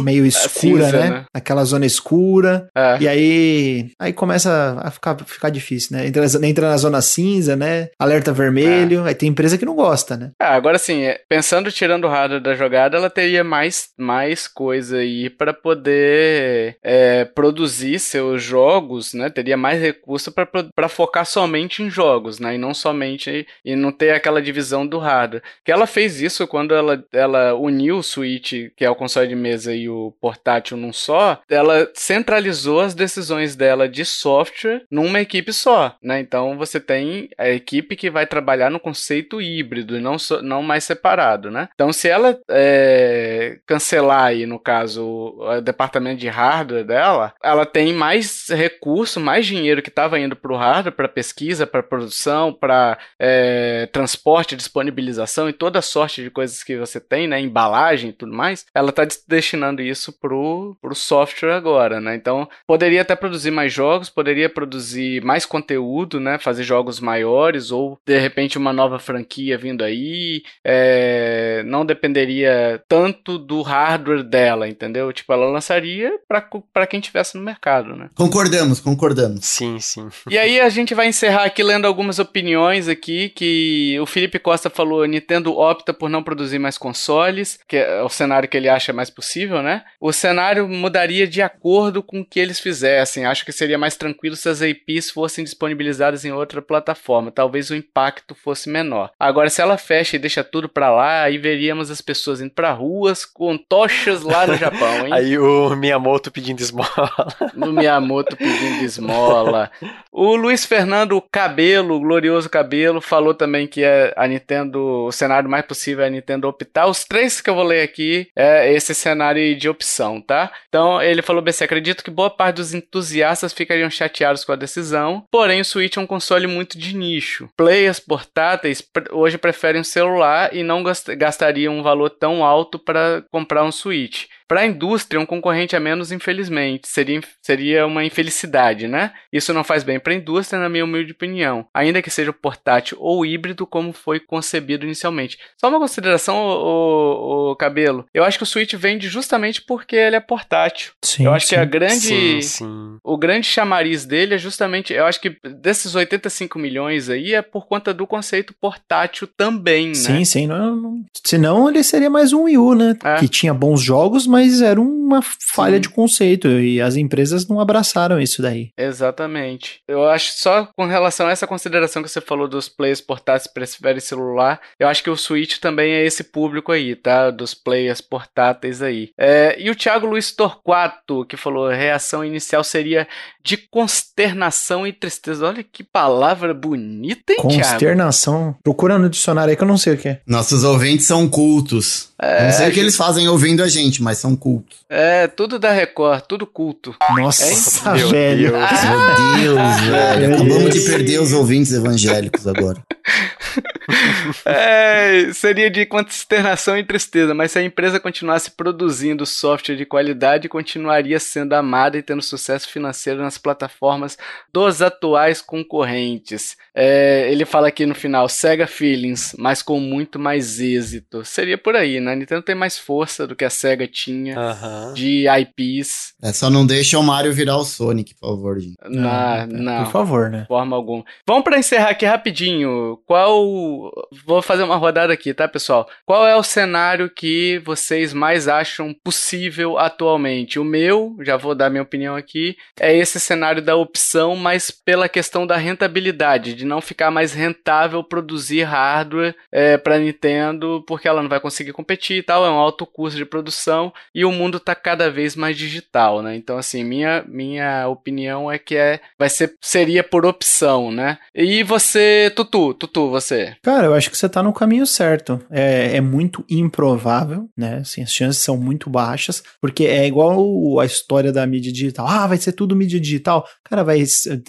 meio escura, cinza, né? né? Aquela zona escura. É. E aí, aí começa a ficar, ficar difícil, né? Entra, entra na zona cinza, né? Alerta vermelho. Aí tem empresa que não gosta, né? Ah, agora sim, é, pensando tirando o hardware da jogada, ela teria mais, mais coisa aí para poder é, produzir seus jogos, né? Teria mais recurso para focar somente em jogos, né? E não somente e não ter aquela divisão do hardware. Que ela fez isso quando ela, ela uniu o Switch, que é o console de mesa, e o portátil num só. Ela centralizou as decisões dela de software numa equipe só, né? Então você tem a equipe que vai trabalhar no conceito híbrido e não, so- não mais separado, né? Então se ela é, cancelar aí, no caso, o departamento de hardware dela, ela tem mais recurso, mais dinheiro que estava indo para o hardware, para pesquisa, para produção, para transporte, disponibilização e toda sorte de coisas que você tem, né? Embalagem e tudo mais, ela está destinando isso pro, pro software agora, né? Então poderia até produzir mais jogos, poderia produzir mais conteúdo, né? Fazer jogos maiores ou de repente uma nova franquia vindo aí. é, não dependeria tanto do hardware dela, entendeu? Tipo, ela lançaria para quem tivesse no mercado, né? Concordamos, concordamos. Sim, sim. E aí a gente vai encerrar aqui lendo algumas opiniões aqui que o Felipe Costa falou, Nintendo opta por não produzir mais consoles, que é o cenário que ele acha mais possível, né? O cenário mudaria de acordo com o que eles fizessem. Acho que seria mais tranquilo se as IPs fossem disponibilizadas em outra plataforma. Talvez o impacto fosse menor. Agora, se ela fecha e deixa tudo pra lá, aí veríamos as pessoas indo pra ruas com tochas lá no Japão, hein? Aí o Miyamoto pedindo esmola. no Miyamoto pedindo esmola. O Luiz Fernando Cabelo, o glorioso Cabelo, falou também que é a Nintendo, o cenário mais possível é a Nintendo optar. Os três que eu vou ler aqui é esse cenário de opção, tá? Então ele falou BC, acredito que boa parte dos entusiastas ficariam chateados com a decisão, porém o Switch é um console muito de nicho. Players portáteis hoje preferem um celular e não gast- gastariam um valor tão alto para comprar um Switch. Para a indústria, um concorrente a menos, infelizmente, seria, seria uma infelicidade, né? Isso não faz bem para a indústria, na minha humilde opinião, ainda que seja portátil ou híbrido, como foi concebido inicialmente. Só uma consideração, o, Cabelo. Eu acho que o Switch vende justamente porque ele é portátil. Sim, eu acho que a sim. grande. Sim, sim. O grande chamariz dele é justamente, eu acho que desses 85 milhões aí é por conta do conceito portátil também, né? Sim, sim. Não, não- Senão ele seria mais um Wii U, né? É. Que tinha bons jogos, mas mas era uma falha Sim. de conceito e as empresas não abraçaram isso daí. Exatamente. Eu acho só com relação a essa consideração que você falou dos players portáteis preferem celular, eu acho que o Switch também é esse público aí, tá? Dos players portáteis aí. É, e o Thiago Luiz Torquato, que falou reação inicial seria de consternação e tristeza. Olha que palavra bonita, hein, Consternação. Thiago? Procura no dicionário aí que eu não sei o que é. Nossos ouvintes são cultos. É, não sei o que eles fazem ouvindo a gente, mas são cultos. É, tudo da Record, tudo culto. Nossa, é velho. Deus. Meu Deus, velho. Acabamos de perder os ouvintes evangélicos agora. é, seria de consternação e tristeza, mas se a empresa continuasse produzindo software de qualidade, continuaria sendo amada e tendo sucesso financeiro nas plataformas dos atuais concorrentes. É, ele fala aqui no final, Sega Feelings, mas com muito mais êxito. Seria por aí, né? A Nintendo tem mais força do que a Sega tinha uhum. de IPs. É, só não deixa o Mario virar o Sonic, por favor, gente. Não, não. Por favor, né? Forma alguma. Vamos para encerrar aqui rapidinho. Qual. Vou fazer uma rodada aqui, tá, pessoal? Qual é o cenário que vocês mais acham possível atualmente? O meu, já vou dar minha opinião aqui, é esse cenário da opção, mas pela questão da rentabilidade, de não ficar mais rentável produzir hardware é, para Nintendo, porque ela não vai conseguir competir e tal, é um alto custo de produção e o mundo tá cada vez mais digital, né? Então, assim, minha, minha opinião é que é, vai ser, seria por opção, né? E você, Tutu, Tutu, você? Cara, eu acho que você tá no caminho certo. É, é muito improvável, né? Assim, as chances são muito baixas, porque é igual a história da mídia digital. Ah, vai ser tudo mídia digital. Cara, vai.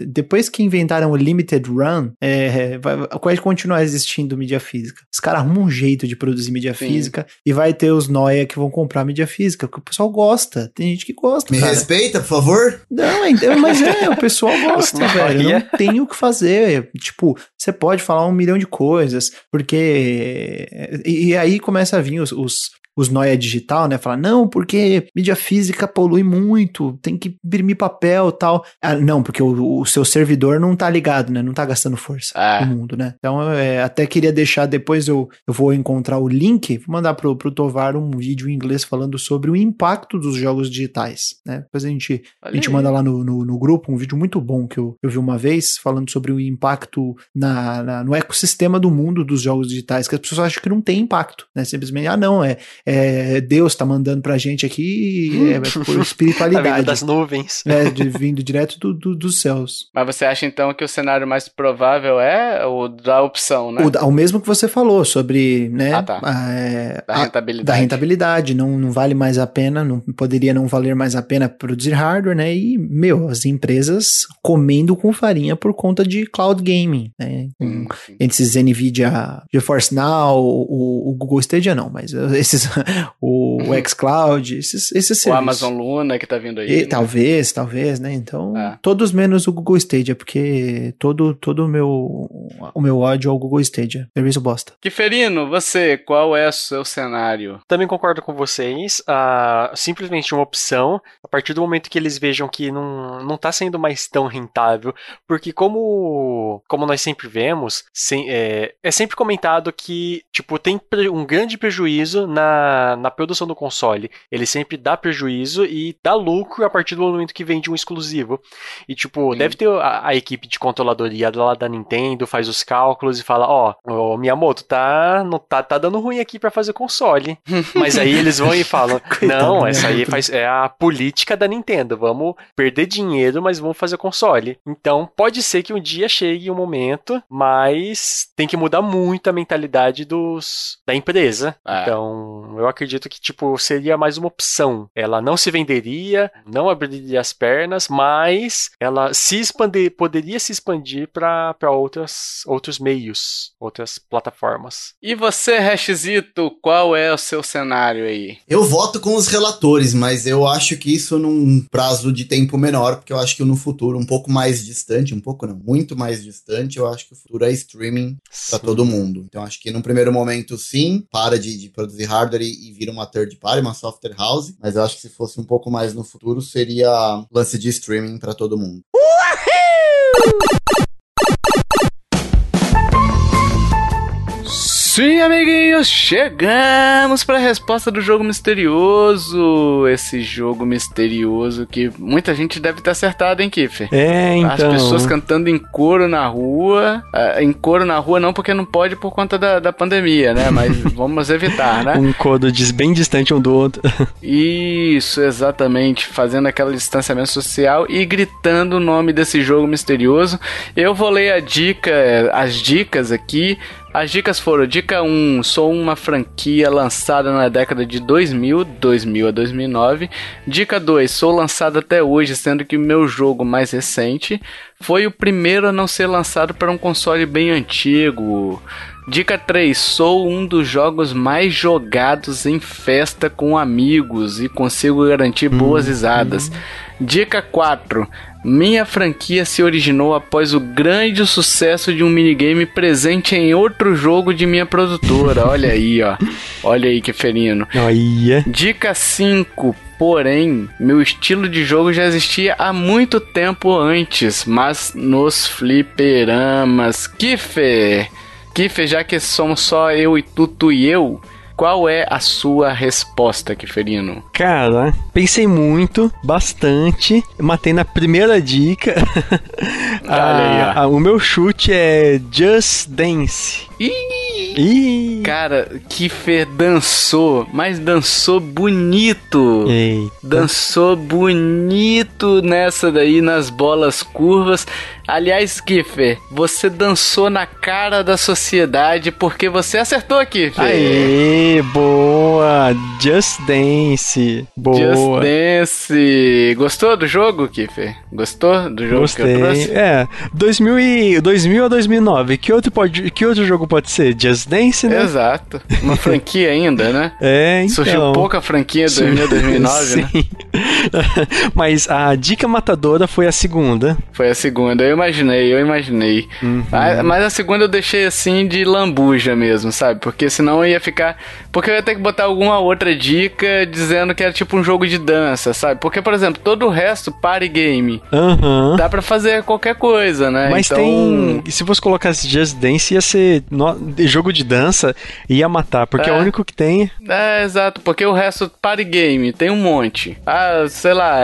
Depois que inventaram o Limited Run, é, vai, vai continuar existindo mídia física. Os caras arrumam um jeito de produzir mídia Sim. física e vai ter os noia que vão comprar mídia física, porque o pessoal gosta. Tem gente que gosta. Me cara. respeita, por favor? Não, é, mas é, o pessoal gosta, velho. Não tem o que fazer. Tipo, você pode falar um milhão de coisas, porque. E, e aí começa a vir os, os os noia digital, né? Falar, não, porque mídia física polui muito, tem que imprimir papel tal. Ah, não, porque o, o, seu servidor não tá ligado, né? Não tá gastando força ah. no mundo, né? Então, eu é, até queria deixar, depois eu, eu vou encontrar o link, vou mandar pro, pro Tovar um vídeo em inglês falando sobre o impacto dos jogos digitais, né? Depois a gente, a gente manda lá no, no, no, grupo um vídeo muito bom que eu, eu vi uma vez, falando sobre o impacto na, na, no ecossistema do mundo dos jogos digitais, que as pessoas acham que não tem impacto, né? Simplesmente, ah, não, é, é, Deus está mandando pra gente aqui, é, por espiritualidade. das nuvens. É, de, vindo direto do, do, dos céus. Mas você acha então que o cenário mais provável é o da opção, né? O, o mesmo que você falou sobre, né? Ah, tá. A, é, da rentabilidade. A, da rentabilidade, não, não vale mais a pena, não poderia não valer mais a pena produzir hardware, né? E, meu, as empresas comendo com farinha por conta de cloud gaming, né? Hum, esses NVIDIA GeForce Now, o, o Google Stadia não, mas esses o, o xCloud, esses, esses serviços. O Amazon Luna que tá vindo aí. E, né? Talvez, talvez, né? Então, é. todos menos o Google Stadia, porque todo, todo o meu, o meu ódio ao Google Stadia. Serviço bosta. Kiferino, você, qual é o seu cenário? Também concordo com vocês. Uh, simplesmente uma opção, a partir do momento que eles vejam que não, não tá sendo mais tão rentável, porque como, como nós sempre vemos, sem, é, é sempre comentado que, tipo, tem um grande prejuízo na na, produção do console, ele sempre dá prejuízo e dá lucro a partir do momento que vende um exclusivo. E, tipo, Sim. deve ter a, a, equipe de controladoria lá da Nintendo, faz os cálculos e fala: Ó, oh, Miyamoto, tá, não, tá, tá dando ruim aqui para fazer console. Mas aí eles vão e falam: Não, essa aí faz, é a política da Nintendo. Vamos perder dinheiro, mas vamos fazer console. Então, pode ser que um dia chegue um momento, mas tem que mudar muito a mentalidade dos da empresa. É. Então, eu acredito que, tipo, seria mais uma opção. Ela não se venderia, não abriria as pernas, mas ela se expandir, poderia se expandir para outros meios, outras plataformas. E você, Hashzito, qual é o seu cenário aí? Eu voto com os relatores, mas eu acho que isso num prazo de tempo menor, porque eu acho que no futuro, um pouco mais distante, um pouco não, muito mais distante, eu acho que o futuro é streaming para todo mundo. Então acho que num primeiro momento, sim, para de, de produzir hardware e, e vira uma third party, uma software house, mas eu acho que se fosse um pouco mais no futuro, seria lance de streaming para todo mundo. Uhul! Sim, amiguinhos, chegamos para a resposta do jogo misterioso. Esse jogo misterioso que muita gente deve ter acertado, hein, Kiffer? É, então. As pessoas cantando em coro na rua. Ah, em coro na rua não, porque não pode por conta da, da pandemia, né? Mas vamos evitar, né? Um coro bem distante um do outro. Isso, exatamente. Fazendo aquele distanciamento social e gritando o nome desse jogo misterioso. Eu vou ler a dica, as dicas aqui. As dicas foram: dica 1, sou uma franquia lançada na década de 2000, 2000 a 2009. Dica 2, sou lançado até hoje, sendo que o meu jogo mais recente foi o primeiro a não ser lançado para um console bem antigo. Dica 3, sou um dos jogos mais jogados em festa com amigos e consigo garantir boas risadas. Dica 4, minha franquia se originou após o grande sucesso de um minigame presente em outro jogo de minha produtora. Olha aí, ó. Olha aí que ferino. Olha. Dica 5. Porém, meu estilo de jogo já existia há muito tempo antes, mas nos fliperamas. Kiffer! Kiffer, já que somos só eu e tu, tu e eu, qual é a sua resposta, Kiferino? Cara, pensei muito, bastante, matei na primeira dica. Olha aí, ó. Ah, o meu chute é Just Dance. Ih! Ih! Cara, Kiffer dançou, mas dançou bonito. Eita. Dançou bonito nessa daí, nas bolas curvas. Aliás, Kiffer, você dançou na cara da sociedade porque você acertou, Kiffer. Aê, boa! Just Dance. Boa. Just Dance. Gostou do jogo, Kiffer? Gostou do jogo que eu Gostei. trouxe? É, 2000, e, 2000 a 2009. Que outro, pode, que outro jogo pode ser? Just Dance, né? Exato. Uma franquia ainda, né? É, então. Surgiu pouca franquia 2000, 2009, né? Sim. Mas a dica matadora foi a segunda. Foi a segunda, eu imaginei, eu imaginei. Uhum. Mas, mas a segunda eu deixei assim de lambuja mesmo, sabe? Porque senão ia ficar. Porque eu ia ter que botar alguma outra dica dizendo que era tipo um jogo de dança, sabe? Porque, por exemplo, todo o resto, party game, Aham. dá pra fazer qualquer coisa, né? Mas então, tem. e Se você colocasse Just Dance, ia ser. no- jogo de dança, ia matar. Porque é, É. o único que tem. É, exato, porque o resto, party game, tem um monte. Ah, sei lá,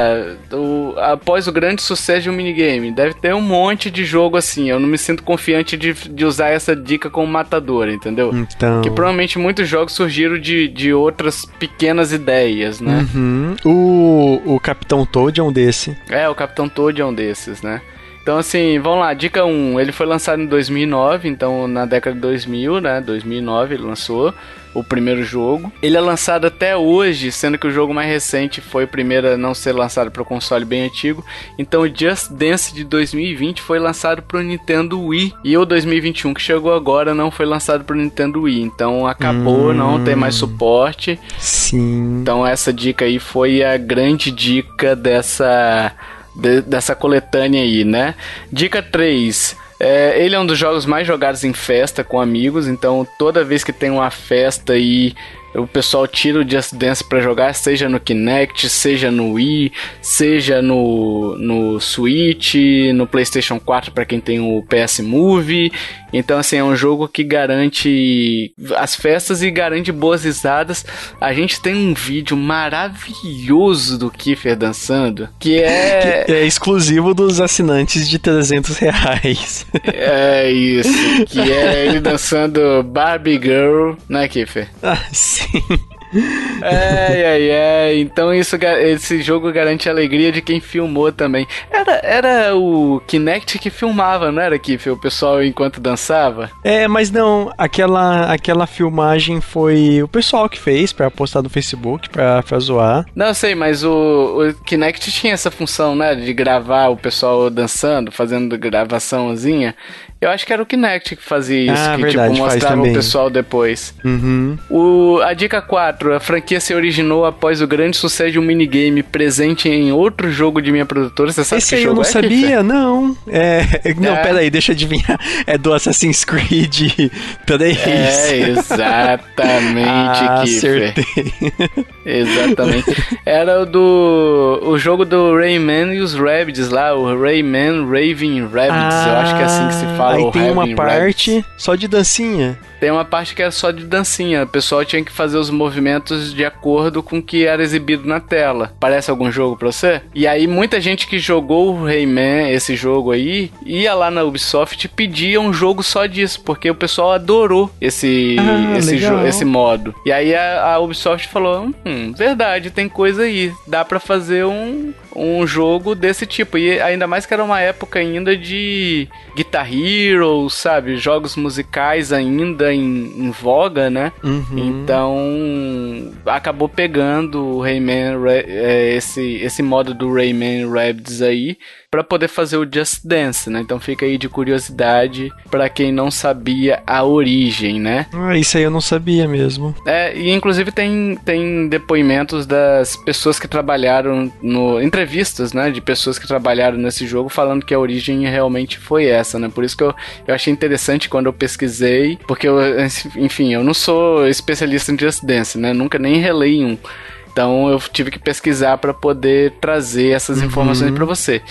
o- após o grande sucesso de um minigame, deve ter um monte de jogo assim. Eu não me sinto confiante de, de usar essa dica como matadora, entendeu? Então. Que provavelmente muitos jogos surgiram de, de outras pequenas ideias, né? Uhum. O, o Capitão Toad é um desse. É, o Capitão Toad é um desses, né? Então, assim, vamos lá, dica 1. Ele foi lançado em 2009, então na década de 2000, né? 2009 ele lançou o primeiro jogo. Ele é lançado até hoje, sendo que o jogo mais recente foi o primeiro a não ser lançado para o console bem antigo. Então, o Just Dance de 2020 foi lançado para o Nintendo Wii. E o 2021 que chegou agora não foi lançado para o Nintendo Wii. Então, acabou, Hum. não tem mais suporte. Sim. Então essa dica aí foi a grande dica dessa, de- dessa coletânea aí, né? Dica 3. É, ele é um dos jogos mais jogados em festa com amigos, então toda vez que tem uma festa aí o pessoal tira o Just Dance pra jogar, seja no Kinect, seja no Wii, seja no, no Switch, no PlayStation 4 para quem tem o PS Move. Então, assim, é um jogo que garante as festas e garante boas risadas. A gente tem um vídeo maravilhoso do Kiefer dançando, que é. É exclusivo dos assinantes de 300 reais. É isso, que é ele dançando Barbie Girl, né, Kiefer? ah, sim. É, é, é. Então isso, esse jogo garante a alegria de quem filmou também. Era, era o Kinect que filmava, não era, Kiffer? O pessoal enquanto dançava? É, mas não, aquela, aquela filmagem foi o pessoal que fez pra postar no Facebook, pra, pra zoar. Não, sei, mas o, o Kinect tinha essa função, né? De gravar o pessoal dançando, fazendo gravaçãozinha. Eu acho que era o Kinect que fazia isso, Ah, que verdade, tipo, mostrava o pessoal depois. Uhum. O, a dica 4. 4, a franquia se originou após o grande sucesso de um minigame presente em outro jogo de minha produtora. Você sabe Esse que aí eu jogo não é, sabia, Kiffer? não. É, não, É. pera aí, deixa eu adivinhar. É do Assassin's Creed 3. É, exatamente, ah, Kiffer. acertei. Exatamente. Era o do. O jogo do Rayman e os Rabbids lá, o Rayman Raven Rabbids. eu acho que é assim que se fala. Aí tem uma parte só de dancinha. Tem uma parte que era só de dancinha. O pessoal tinha que fazer os movimentos de acordo com o que era exibido na tela. Parece algum jogo pra você? E aí muita gente que jogou o Rayman, esse jogo aí, ia lá na Ubisoft e pedia um jogo só disso, porque o pessoal adorou esse, Ah, esse, jo- esse modo. E aí a, a Ubisoft falou: hum, verdade, tem coisa aí. Dá pra fazer um, um jogo desse tipo. E ainda mais que era uma época ainda de Guitar Hero, sabe? Jogos musicais ainda em, em voga, né? Uhum. Então acabou pegando o Rayman, Ra- é, esse, esse modo do Rayman Rabbids aí pra poder fazer o Just Dance, né? Então fica aí de curiosidade pra quem não sabia a origem, né? Ah, isso aí eu não sabia mesmo. É, e inclusive tem, tem depoimentos das pessoas que trabalharam no. entrevistas, né? De pessoas que trabalharam nesse jogo falando que a origem realmente foi essa, né? Por isso que eu, eu achei interessante quando eu pesquisei, porque eu, enfim, eu não sou especialista em Just Dance, né? Nunca nem relei um. Então eu tive que pesquisar para poder trazer essas informações para você.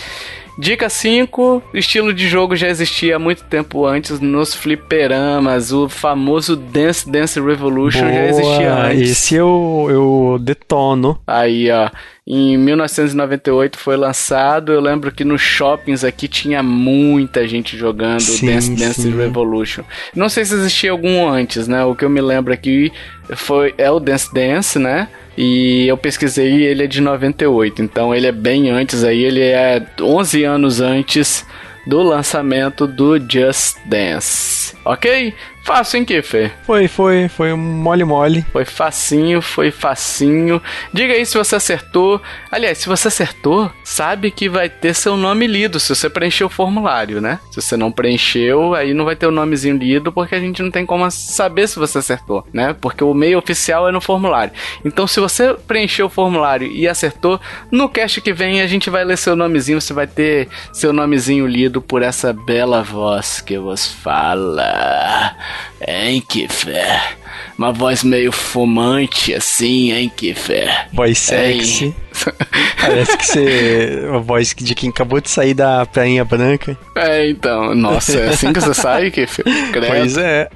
Dica 5, estilo de jogo já existia há muito tempo antes nos fliperamas, o famoso Dance Dance Revolution já existia Boa, antes. Esse eu, eu detono. Aí, ó, em 1998 foi lançado. Eu lembro que nos shoppings aqui tinha muita gente jogando Sim, Dance Dance sim. Revolution. Não sei se existia algum antes, né? O que eu me lembro aqui foi é o Dance Dance, né? E eu pesquisei ele é de 98, então ele é bem antes aí, ele é 11 anos antes do lançamento do Just Dance. Ok? Fácil, hein, Kiffer? Foi, foi, foi um mole-mole. Foi facinho, foi facinho. Diga aí se você acertou. Aliás, se você acertou, sabe que vai ter seu nome lido se você preencher o formulário, né? Se você não preencheu, aí não vai ter o nomezinho lido porque a gente não tem como saber se você acertou, né? Porque o meio oficial é no formulário. Então, se você preencheu o formulário e acertou, no cast que vem a gente vai ler seu nomezinho, você vai ter seu nomezinho lido por essa bela voz que vos fala. Hein, Kiffer? Uma voz meio fumante assim, hein, Kiffer? Voz sexy. Parece que você. A voz de quem acabou de sair da prainha branca. É, então, nossa, é assim que você sai, Kiffer? Credo. Pois é.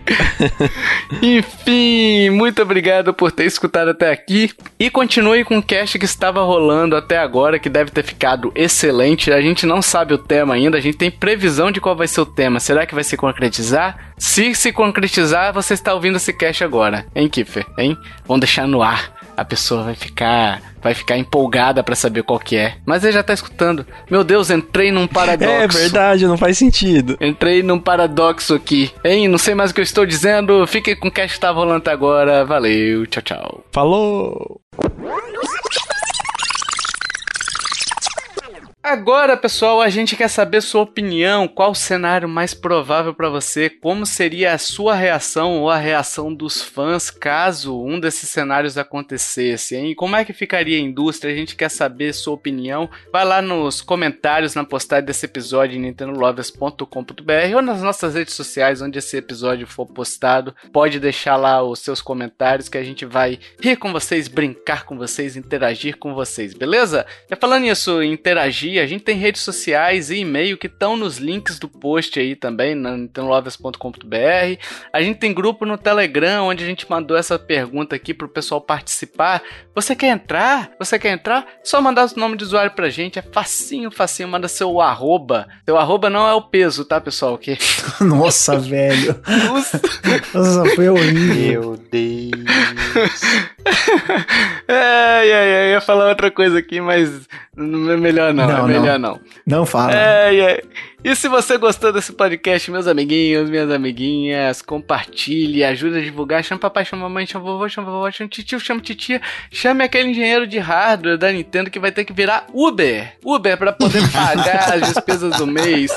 Enfim, muito obrigado por ter escutado até aqui. E continue com o cast que estava rolando até agora, que deve ter ficado excelente. A gente não sabe o tema ainda, a gente tem previsão de qual vai ser o tema. Será que vai se concretizar? Se se concretizar, você está ouvindo esse cast agora, hein, Kiffer? Hein? Vamos deixar no ar. A pessoa vai ficar, vai ficar empolgada pra saber qual que é. Mas ele já tá escutando. Meu Deus, entrei num paradoxo. É verdade, não faz sentido. Entrei num paradoxo aqui. Hein? Não sei mais o que eu estou dizendo. Fique com o que tá rolando agora. Valeu, tchau, tchau. Falou! Agora, pessoal, a gente quer saber sua opinião. Qual o cenário mais provável pra você? Como seria a sua reação ou a reação dos fãs caso um desses cenários acontecesse, hein? Como é que ficaria a indústria? A gente quer saber sua opinião. Vai lá nos comentários na postagem desse episódio em nintendolovers.com.br ou nas nossas redes sociais onde esse episódio for postado. Pode deixar lá os seus comentários que a gente vai rir com vocês, brincar com vocês, interagir com vocês, beleza? E falando nisso, interagir, a gente tem redes sociais e e-mail que estão nos links do post aí também, na nintendolovers.com.br. A gente tem grupo no Telegram, onde a gente mandou essa pergunta aqui pro pessoal participar. Você quer entrar? Você quer entrar? Só mandar o nome de usuário pra gente, é facinho, facinho, manda seu arroba. Seu arroba não é o peso, tá, pessoal? Que Nossa, velho. Nossa, foi horrível. Meu Deus. é, é, é, eu ia falar outra coisa aqui, mas não é melhor não. Não, Não, melhor não. Não fala. É, é. E se você gostou desse podcast, meus amiguinhos, minhas amiguinhas, compartilhe, ajuda a divulgar, chama papai, chama mamãe, chama vovô, chama vovó, chama tio, chama titia, chame aquele engenheiro de hardware da Nintendo que vai ter que virar Uber. Uber pra poder pagar as despesas do mês.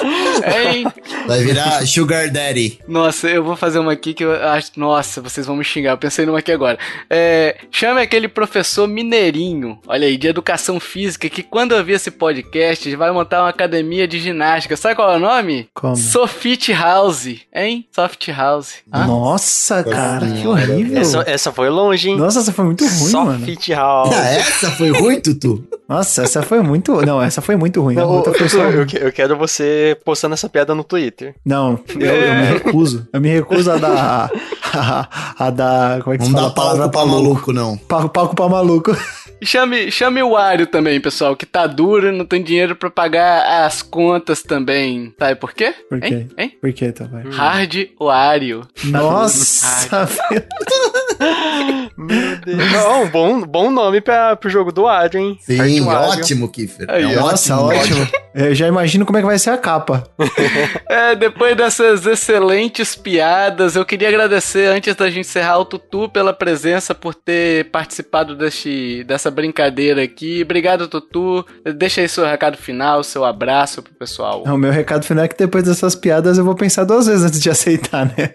Hein? Vai virar Sugar Daddy. Nossa, eu vou fazer uma aqui que eu acho. Nossa, vocês vão me xingar. Eu pensei numa aqui agora. É, chame aquele professor mineirinho, olha aí, de educação física, que quando eu vi esse podcast vai montar uma academia de ginástica. Sabe qual é o nome? Como? Sofit House, hein? Soft House. Hã? Nossa, cara, que horrível. Essa, essa foi longe, hein? Nossa, essa foi muito ruim, Só mano. Fit House. Ah, essa foi ruim, Tutu? Nossa, essa foi muito. Não, essa foi muito ruim. A Não, outra foi só- eu, eu quero você postando essa piada no Twitter. Não, eu, eu me recuso. Eu me recuso a dar. A, a dar. Como é que se Não fala? dá palco pra pra maluco, não. Palco, palco pra maluco. E Chame, chame o Wario também, pessoal, que tá duro e não tem dinheiro pra pagar as contas também. Sabe por quê? Por quê? Hein? Hein? Por que, tá, vai? Hard Wario. Nossa, meu Meu Deus. Não, um bom, bom nome pra, pro jogo do Wario, hein? Sim, ótimo, Kiffer. É um Nossa, ótimo. ótimo. Eu já imagino como é que vai ser a capa. É, depois dessas excelentes piadas, eu queria agradecer, antes da gente encerrar, o Tutu pela presença, por ter participado deste, dessa brincadeira aqui. Obrigado, Tutu. Deixa aí seu recado final, seu abraço pro pessoal. O meu recado final é que depois dessas piadas eu vou pensar duas vezes antes de aceitar, né?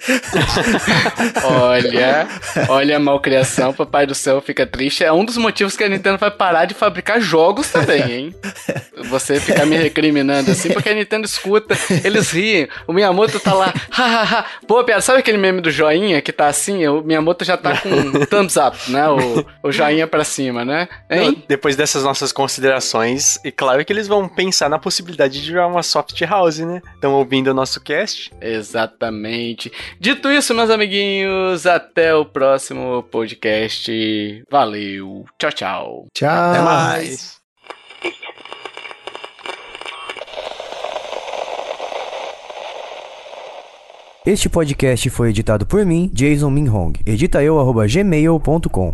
Olha, olha a malcriação, papai do céu fica triste. É um dos motivos que a Nintendo vai parar de fabricar jogos também, hein? Você ficar me recriminando assim, porque a Nintendo escuta, eles riem. O Miyamoto tá lá, hahaha. Pô, piada, sabe aquele meme do joinha que tá assim? O Miyamoto já tá com thumbs up, né? O, o joinha pra cima, né? Hein? Não, Depois dessas nossas considerações, e claro que eles vão pensar na possibilidade de jogar uma soft house, né? Estão ouvindo o nosso cast? Exatamente. Dito isso, meus amiguinhos, até o próximo podcast. Valeu. Tchau, tchau. Tchau. Até mais. Este podcast foi editado por mim, Jason Minhong. Edita eu, arroba gmail.com.